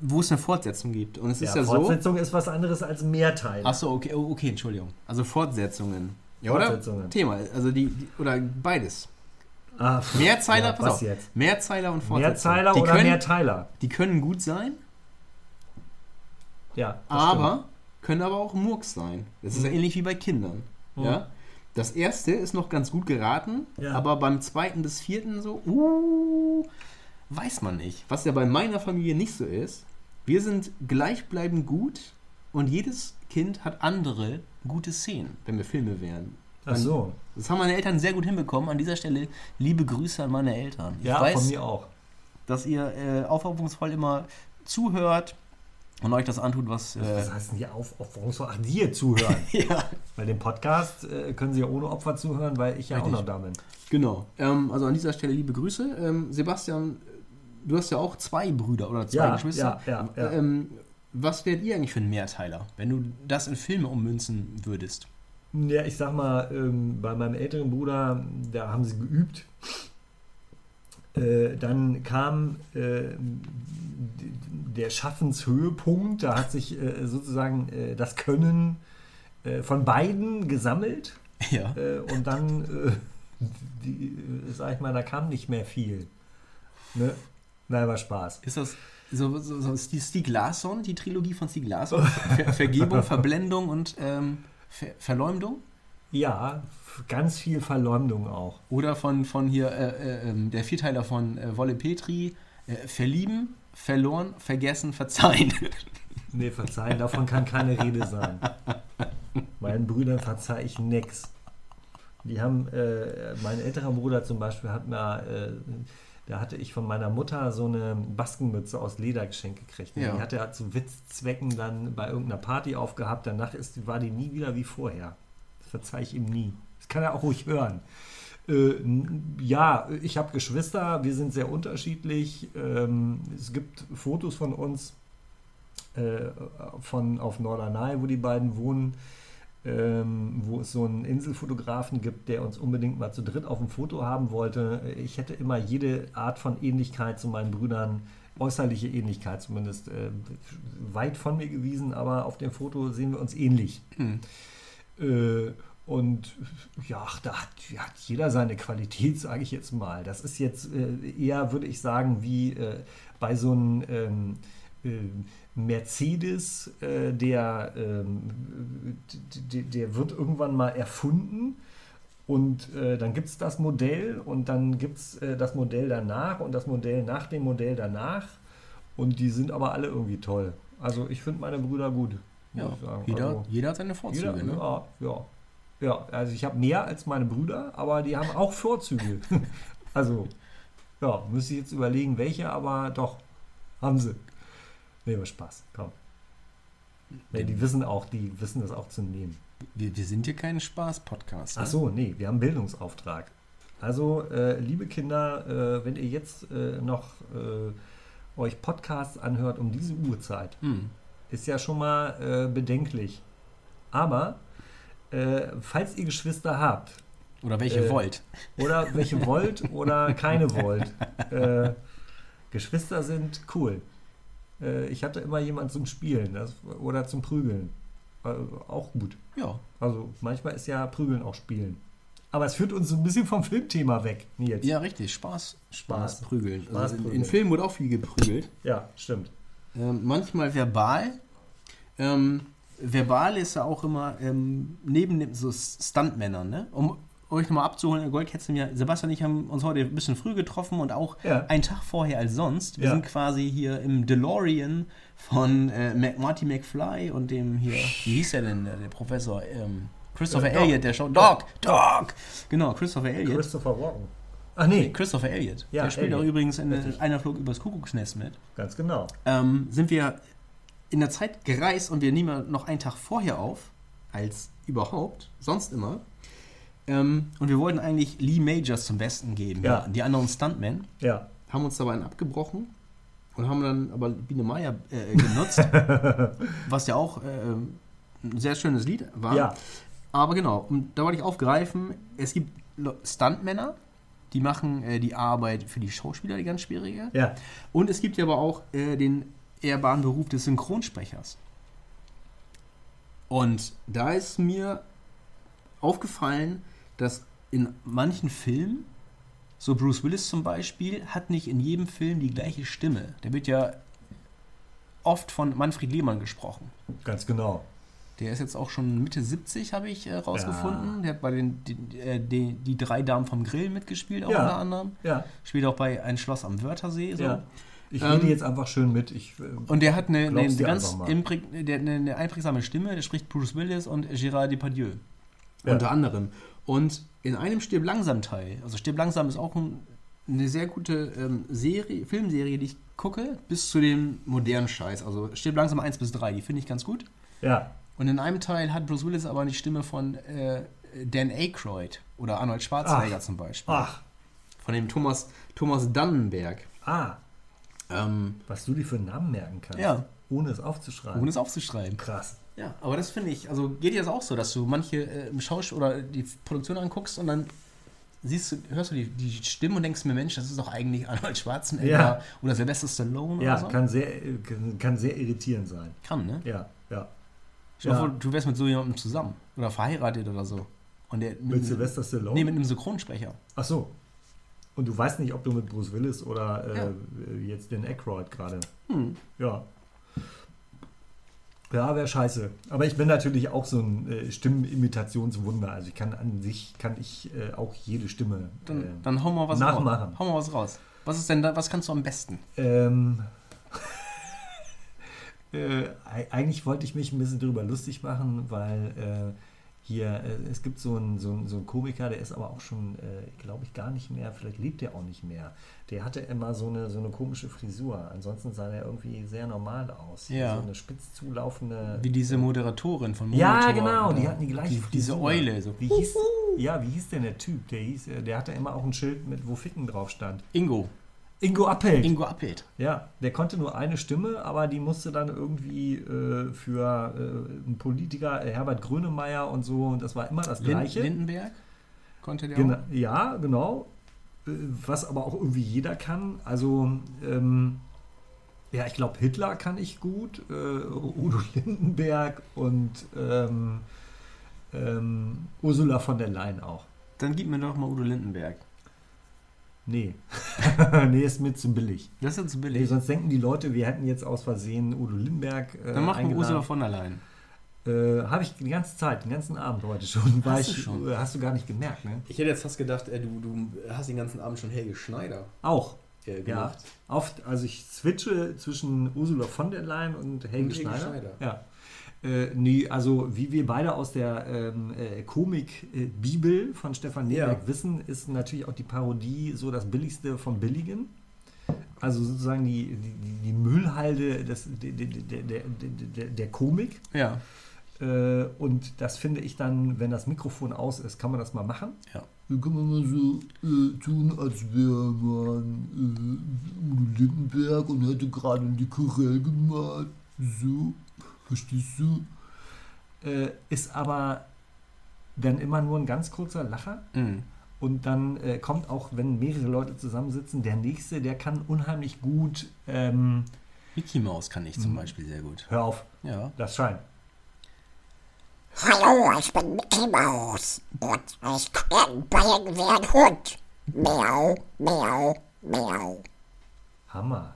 wo es eine Fortsetzung gibt. Und es ist ja, ja so. Fortsetzung ist was anderes als Mehrteil. Achso, okay, oh, okay, Entschuldigung. Also Fortsetzungen. Ja, Fortsetzungen. oder? Thema, also die, die oder beides. Ah, Mehrzeiler, ja, pass was auf. jetzt? Mehrzeiler und Fortsetzungen. Mehrteiler die oder können, Mehrteiler? Die können gut sein, Ja, das aber können aber auch Murks sein. Das ist ja Mhm. ähnlich wie bei Kindern. Mhm. Ja? Das erste ist noch ganz gut geraten, Ja. aber beim zweiten bis vierten so, uh, weiß man nicht. Was ja bei meiner Familie nicht so ist. Wir sind gleichbleibend gut und jedes Kind hat andere gute Szenen, wenn wir Filme wären. Ach so. Das haben meine Eltern sehr gut hinbekommen. An dieser Stelle liebe Grüße an meine Eltern. Ich Ja, weiß, von mir auch. dass ihr äh, aufopferungsvoll immer zuhört und euch das antut, was. Äh, Was heißt denn hier auf, auf warum soll ach, dir zuhören? ja, Bei dem Podcast äh, können Sie ja ohne Opfer zuhören, weil ich ja Richtig. auch noch da bin. genau. Ähm, also an dieser Stelle liebe Grüße. Ähm, Sebastian, du hast ja auch zwei Brüder oder zwei Ja, Geschwister. ja, ja, ja. Ähm, was wärt ihr eigentlich für ein Mehrteiler, wenn du das in Filme ummünzen würdest? Ja, ich sag mal, ähm, bei meinem älteren Bruder, da haben sie geübt. Äh, dann kam äh, der Schaffenshöhepunkt, da hat sich äh, sozusagen äh, das Können äh, von beiden gesammelt Ja. äh, und dann, die, sag ich mal, da kam nicht mehr viel. Ne? Nein, war Spaß. Ist das so, so, so ist die Stieg Larsson, die Trilogie von Stieg Larsson? Ver Vergebung, Verblendung und ähm, Ver Verleumdung? Ja, ganz viel Verleumdung auch. Oder von, von hier äh, äh, ähm, der Vierteiler von äh, Wolle Petri, äh, Verlieben, Verloren, Vergessen, Verzeihen. Nee, verzeihen, davon kann keine Rede sein. Meinen Brüdern verzeih ich nix. Die haben, äh, mein älterer Bruder zum Beispiel hat mir, äh, da hatte ich von meiner Mutter so eine Baskenmütze aus Leder geschenkt gekriegt. Ja. Die hat er zu Witzzwecken dann bei irgendeiner Party aufgehabt. Danach ist, war die nie wieder wie vorher. Das verzeih ich ihm nie. Das kann er auch ruhig hören. Äh, ja, ich habe Geschwister, wir sind sehr unterschiedlich. Ähm, es gibt Fotos von uns äh, von auf Norderney, wo die beiden wohnen, ähm, wo es so einen Inselfotografen gibt, der uns unbedingt mal zu dritt auf dem Foto haben wollte. Ich hätte immer jede Art von Ähnlichkeit zu meinen Brüdern, äußerliche Ähnlichkeit zumindest, äh, weit von mir gewiesen, aber auf dem Foto sehen wir uns ähnlich. Hm. Äh, und ja, da hat, jeder seine Qualität, sage ich jetzt mal. Das ist jetzt äh, eher, würde ich sagen, wie äh, bei so einem ähm, äh, Mercedes, der, ähm, der wird irgendwann mal erfunden. Und äh, dann gibt es das Modell und dann gibt es äh, das Modell danach und das Modell nach dem Modell danach. Und die sind aber alle irgendwie toll. Also ich finde meine Brüder gut. Ja, jeder, Also, jeder hat seine Vorzüge. jeder, ne? ja, ja. Ja, also ich habe mehr als meine Brüder, aber die haben auch Vorzüge. also, ja, müsste ich jetzt überlegen, welche, aber doch, haben sie. Nee, aber Spaß, komm. Nee, die wissen auch, die wissen das auch zu nehmen. Wir, wir sind hier kein Spaß-Podcast. Ne? Ach so, nee, wir haben Bildungsauftrag. Also, äh, liebe Kinder, äh, wenn ihr jetzt äh, noch äh, euch Podcasts anhört um diese Uhrzeit, Hm. Ist ja schon mal äh, bedenklich. Aber äh, falls ihr Geschwister habt Oder welche Äh, wollt. oder welche wollt oder keine wollt, äh, Geschwister sind cool. Äh, ich hatte immer jemanden zum Spielen das, oder zum Prügeln. Äh, auch gut. Ja. Also manchmal ist ja Prügeln auch Spielen. Aber es führt uns so ein bisschen vom Filmthema weg, Nils. Ja, richtig. Spaß. Spaß, Spaß. prügeln. Spaß also in, in prügeln. Filmen wurde auch viel geprügelt. Ja, stimmt. Ähm, manchmal verbal. Ähm, verbal ist ja auch immer ähm, neben dem so Stuntmännern, ne? Um euch nochmal abzuholen, Goldketze mir, Sebastian und ich haben uns heute ein bisschen früh getroffen und auch Ja. einen Tag vorher als sonst. Wir Ja. sind quasi hier im DeLorean von äh, Mac- Marty McFly und dem hier, wie hieß der denn, der, der Professor? Ähm, Christopher Äh. Elliott, der Show. Doc! Doc! Genau, Christopher Elliott. Christopher Walken. Ach nee, Christopher Elliott. Ja, der spielt Elliott. auch übrigens in Richtig. einer Flug übers Kuckucksnest mit ganz genau. ähm, sind wir in der Zeit gereist und wir nehmen noch einen Tag vorher auf, als überhaupt, sonst immer. Ähm, und wir wollten eigentlich Lee Majors zum Besten geben. Ja. Die anderen Stuntmen Ja. haben uns dabei einen abgebrochen und haben dann aber Biene Meier äh, genutzt, was ja auch äh, ein sehr schönes Lied war. Ja. Aber genau, und da wollte ich aufgreifen, es gibt Stuntmänner, die machen äh, die Arbeit für die Schauspieler, die ganz schwierige. Ja. Und es gibt ja aber auch äh, den ehrbaren Beruf des Synchronsprechers. Und da ist mir aufgefallen, dass in manchen Filmen, so Bruce Willis zum Beispiel, hat nicht in jedem Film die gleiche Stimme. Der wird ja oft von Manfred Lehmann gesprochen. Ganz genau. Der ist jetzt auch schon Mitte 70, habe ich äh, rausgefunden. Ja. Der hat bei den die, äh, die, die drei Damen vom Grill mitgespielt, auch Ja. unter anderem. Ja. Spielt auch bei Ein Schloss am Wörthersee. So. Ja. Ich Ähm, rede jetzt einfach schön mit. Ich, äh, Und der hat eine, eine, ganz der, eine, eine einprägsame Stimme. Der spricht Bruce Willis und Gérard Depardieu. Ja. Unter anderem. Und in einem Stirb langsam Teil, also Stirb langsam ist auch ein, eine sehr gute ähm, Serie, Filmserie, die ich gucke, bis zu dem modernen Scheiß. Also Stirb langsam 1 bis 3, die finde ich ganz gut. ja. Und in einem Teil hat Bruce Willis aber die Stimme von äh, Dan Aykroyd oder Arnold Schwarzenegger Ach. zum Beispiel. Ach, Von dem Thomas, Thomas Dannenberg. ah, Ähm, was du dir für einen Namen merken kannst. Ja. Ohne es aufzuschreiben. ohne es aufzuschreiben. Krass. Ja, aber das finde ich, also geht dir das auch so, dass du manche äh, im Schausch oder die Produktion anguckst und dann siehst du, hörst du die, die Stimme und denkst mir, Mensch, das ist doch eigentlich Arnold Schwarzenegger Ja. oder Sylvester Stallone Ja, oder so. kann, sehr, kann, kann sehr irritierend sein. Kann, ne? Ja, ja. Dir Ja. vor, du wärst mit so jemandem zusammen oder verheiratet oder so. Und der Mit Sylvester Stallone? Nee, mit einem Synchronsprecher. Ach so. Und du weißt nicht, ob du mit Bruce Willis oder äh, Ja. jetzt den Aykroyd gerade. Hm. Ja. Ja, wäre scheiße. Aber ich bin natürlich auch so ein äh, Stimmenimitationswunder. Also ich kann an sich, kann ich äh, auch jede Stimme Dann, äh, dann hau mal was nachmachen. raus. Hau mal was raus. Was ist denn da, was kannst du am besten? Ähm, äh, ei- eigentlich wollte ich mich ein bisschen drüber lustig machen, weil äh, hier, äh, es gibt so einen, so, einen, so einen Komiker, der ist aber auch schon, äh, glaube ich, gar nicht mehr, vielleicht lebt er auch nicht mehr. Der hatte immer so eine, so eine komische Frisur. Ansonsten sah er irgendwie sehr normal aus. Ja. So eine spitz zulaufende. Wie diese Moderatorin von ja, Monitor genau, oder die hatten die gleiche die, Frisur. Diese Eule. So. Wie hieß, ja, wie hieß denn der Typ? Der, hieß, äh, der hatte immer auch ein Schild mit, wo Ficken drauf stand. Ingo. Ingo Appelt. Ingo Appelt. Ja, der konnte nur eine Stimme, aber die musste dann irgendwie äh, für äh, einen Politiker, äh, Herbert Grönemeyer und so, und das war immer das Gleiche. Lindenberg? Konnte der Gena auch? ja, genau. Äh, Was aber auch irgendwie jeder kann. Also, ähm, ja, ich glaube, Hitler kann ich gut, äh, Udo Lindenberg und ähm, ähm, Ursula von der Leyen auch. Dann gib mir doch mal Udo Lindenberg. Nee. nee, ist mir zu billig. Das ist zu Nee, billig. sonst denken die Leute, wir hätten jetzt aus Versehen Udo Lindenberg äh, Dann machen wir. Ursula von der Leyen. Äh, Habe ich die ganze Zeit, den ganzen Abend heute schon. Hast du ich, schon? äh, Hast du gar nicht gemerkt, ne? Ich hätte jetzt fast gedacht, äh, du, du hast den ganzen Abend schon Helge Schneider Auch. äh, Ja. gemacht. Oft, also ich switche zwischen Ursula von der Leyen und Helge, Und Helge Schneider. Schneider. Ja. Äh, nee, also wie wir beide aus der ähm, äh, Komik-Bibel von Stefan Neberg Ja. wissen, ist natürlich auch die Parodie so das Billigste vom Billigen. Also sozusagen die, die, die Müllhalde des, der, der, der, der, Komik. Ja. Äh, und das finde ich dann, wenn das Mikrofon aus ist, kann man das mal machen. Ja. Dann kann man mal so äh, tun, als wäre man äh, Lindenberg und hätte gerade eine Dikorell gemalt. So, du? Äh, ist aber dann immer nur ein ganz kurzer Lacher. Mhm. Und dann äh, kommt auch, wenn mehrere Leute zusammensitzen, der nächste, der kann unheimlich gut. Ähm, Mickey Mouse kann ich zum Mhm. Beispiel sehr gut. hör auf, Ja. das scheint. Hallo, ich bin Mickey Mouse und ich bin Bayern wie ein Hund. Miau, miau, miau. Hammer.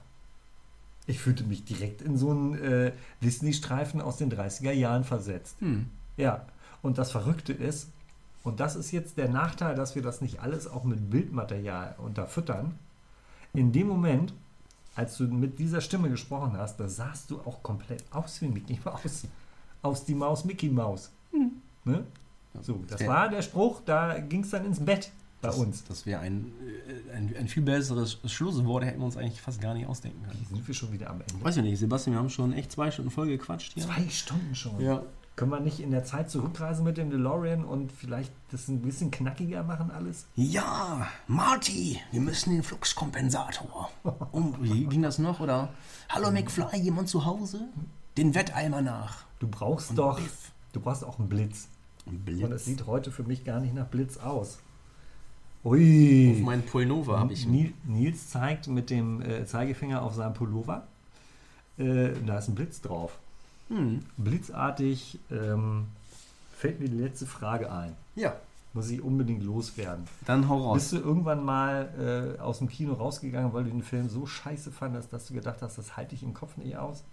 Ich fühlte mich direkt in so einen äh, Disney-Streifen aus den 30er Jahren versetzt. Hm. Ja, und das Verrückte ist, und das ist jetzt der Nachteil, dass wir das nicht alles auch mit Bildmaterial unterfüttern. In dem Moment, als du mit dieser Stimme gesprochen hast, da sahst du auch komplett aus wie Mickey Maus. Aus die Maus Mickey Maus. Ne? So, das war der Spruch, da ging es dann ins Bett bei uns. Das wäre ein, äh, ein, ein viel besseres Schlusswort, hätten wir uns eigentlich fast gar nicht ausdenken können. Sind wir schon wieder am Ende? Weiß ich nicht, Sebastian, wir haben schon echt zwei Stunden voll gequatscht hier. Zwei Stunden schon. Ja. Können wir nicht in der Zeit zurückreisen mit dem DeLorean und vielleicht das ein bisschen knackiger machen alles? Ja, Marty, wir müssen den Fluxkompensator. Um, wie ging das noch? Oder Hallo McFly, jemand zu Hause? Den Wetteimer nach. Du brauchst doch, Biff. du brauchst auch einen Blitz. Und Und es Blitz. sieht heute für mich gar nicht nach Blitz aus. Ui. Auf meinen Pullover habe ich. Ni- Nils zeigt mit dem äh, Zeigefinger auf seinem Pullover. Äh, da ist ein Blitz drauf. Hm. Blitzartig ähm, fällt mir die letzte Frage ein. Ja, Muss ich unbedingt loswerden. dann hau raus. Bist du irgendwann mal äh, aus dem Kino rausgegangen, weil du den Film so scheiße fandest, dass du gedacht hast, das halte ich im Kopf nicht aus?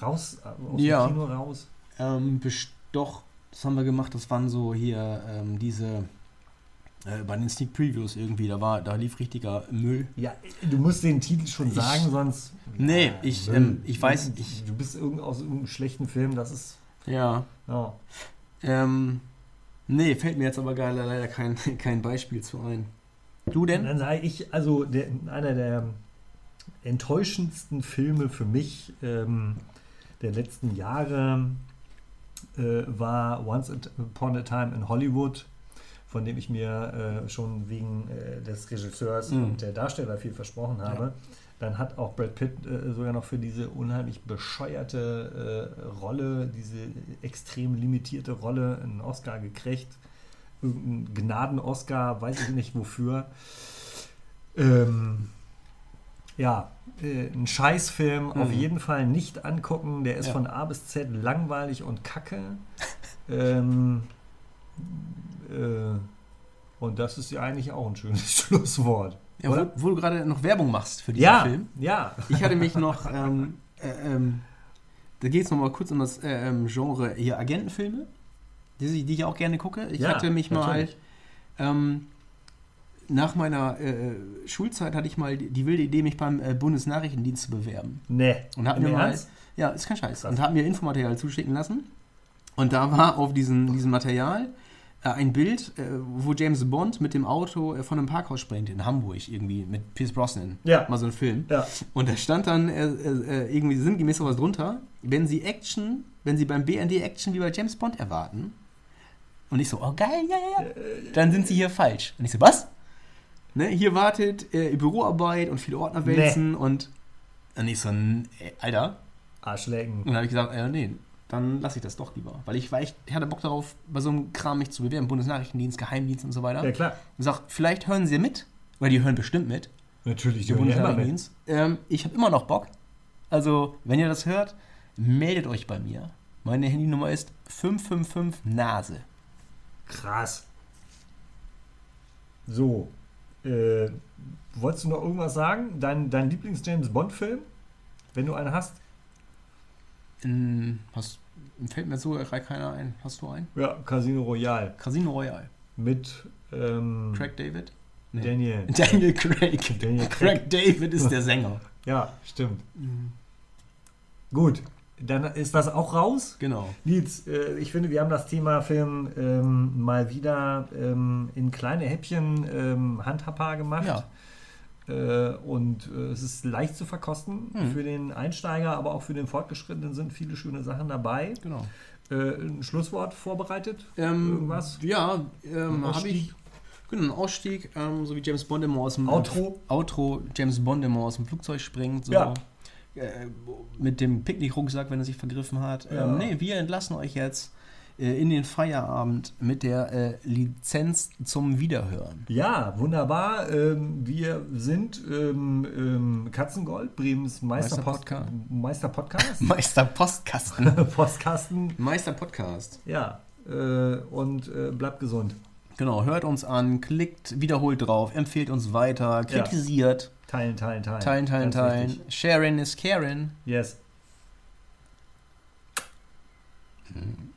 Raus, äh, aus Ja. dem Kino raus? Ähm, doch, das haben wir gemacht. Das waren so hier ähm, diese Äh, bei den Sneak Previews irgendwie, da war, da lief richtiger Müll. Ja, du musst den Titel schon sagen, sonst. Nee, Ja, ich, ähm, ich weiß, ich, Du bist irgend, aus irgendeinem schlechten Film, das ist. ja. Ja. Ähm, nee, fällt mir jetzt aber gar leider kein, kein Beispiel zu ein. Du Und denn? dann sage ich, also der, einer der enttäuschendsten Filme für mich ähm, der letzten Jahre äh, war Once Upon a Time in Hollywood, von dem ich mir äh, schon wegen äh, des Regisseurs Mhm. und der Darsteller viel versprochen habe. Dann hat auch Brad Pitt äh, sogar noch für diese unheimlich bescheuerte äh, Rolle, diese extrem limitierte Rolle einen Oscar gekriegt. Irgendein Gnaden-Oscar, weiß ich nicht wofür. Ähm, ja, äh, ein Scheißfilm, auf Mhm. jeden Fall nicht angucken. Der ist Ja. von A bis Z langweilig und kacke. ähm, äh, und das ist ja eigentlich auch ein schönes Schlusswort. Ja, wo, wo du gerade noch Werbung machst für diesen Ja, Film. ja. Ich hatte mich noch, ähm, äh, ähm, da geht es nochmal kurz um das äh, ähm, Genre hier Agentenfilme, die, ich- die ich auch gerne gucke. Ich Ja, hatte mich mal, natürlich. ähm, nach meiner äh, Schulzeit hatte ich mal die, die wilde Idee, mich beim äh, Bundesnachrichtendienst zu bewerben. Nee. Und hab mir mal, Ernst? ja, ist kein Scheiß. Krass. Und habe mir Infomaterial zuschicken lassen. Und da war auf diesem, diesem Material ein Bild, äh, wo James Bond mit dem Auto äh, von einem Parkhaus springt in Hamburg irgendwie mit Pierce Brosnan. Ja. Mal so ein Film. Ja. Und da stand dann äh, äh, irgendwie sinngemäß sowas drunter, wenn Sie Action, wenn Sie beim BND Action wie bei James Bond erwarten. Und ich so, oh geil, ja, ja, ja. Dann sind Sie hier falsch. Und ich so, was? Ne, hier wartet äh, Büroarbeit und viele Ordnerwälzen und, und ich so, äh, Alter. Arschlecken. Und dann habe ich gesagt, äh, nee, dann lasse ich das doch lieber. Weil ich, weil ich hatte Bock darauf, bei so einem Kram mich zu bewerben, Bundesnachrichtendienst, Geheimdienst und so weiter. Ja, klar. Und sag, vielleicht hören Sie mit, weil die hören bestimmt mit. Natürlich, die hören ja immer mit. Bundesnachrichtendienst. Ähm, ich habe immer noch Bock. Also, wenn ihr das hört, meldet euch bei mir. Meine Handynummer ist 555 Nase. Krass. So. Äh, wolltest du noch irgendwas sagen? Dein, dein Lieblings-James-Bond-Film? Wenn du einen hast? Ähm, hast, fällt mir so keiner ein. Hast du einen? Ja, Casino Royale. Casino Royale. Mit ähm, Craig David? Nee. Daniel. Daniel Craig. Daniel Craig. Craig David ist der Sänger. Ja, stimmt. Gut. Dann ist das auch raus. Genau. Nils, äh, ich finde, wir haben das Thema Film ähm, mal wieder ähm, in kleine Häppchen ähm, handhabbar gemacht. Ja. Äh, und äh, es ist leicht zu verkosten. Hm. Für den Einsteiger, aber auch für den Fortgeschrittenen sind viele schöne Sachen dabei. Genau. Äh, ein Schlusswort vorbereitet? Ähm, Irgendwas? Ja, ähm, habe ich. Genau, ein Ausstieg, ähm, so wie James Bond immer aus dem Outro? Outro, James Bond immer aus dem Flugzeug springt. So. Ja. Äh, mit dem Picknickrucksack, wenn er sich vergriffen hat. Ja. Ähm, nee, wir entlassen euch jetzt in den Feierabend mit der äh, Lizenz zum Wiederhören. Ja, wunderbar. Ähm, wir sind ähm, ähm, Katzengold, Bremens Meisterpost Meister Meisterpodcast. Meister Postkasten. Postkasten. Meister Podcast. Ja, äh, und äh, bleibt gesund. Genau, hört uns an, klickt wiederholt drauf, empfehlt uns weiter, kritisiert, Teilen, teilen, teilen. teilen, teilen, Ganz teilen. wichtig. Sharing is caring. Yes. Mhm.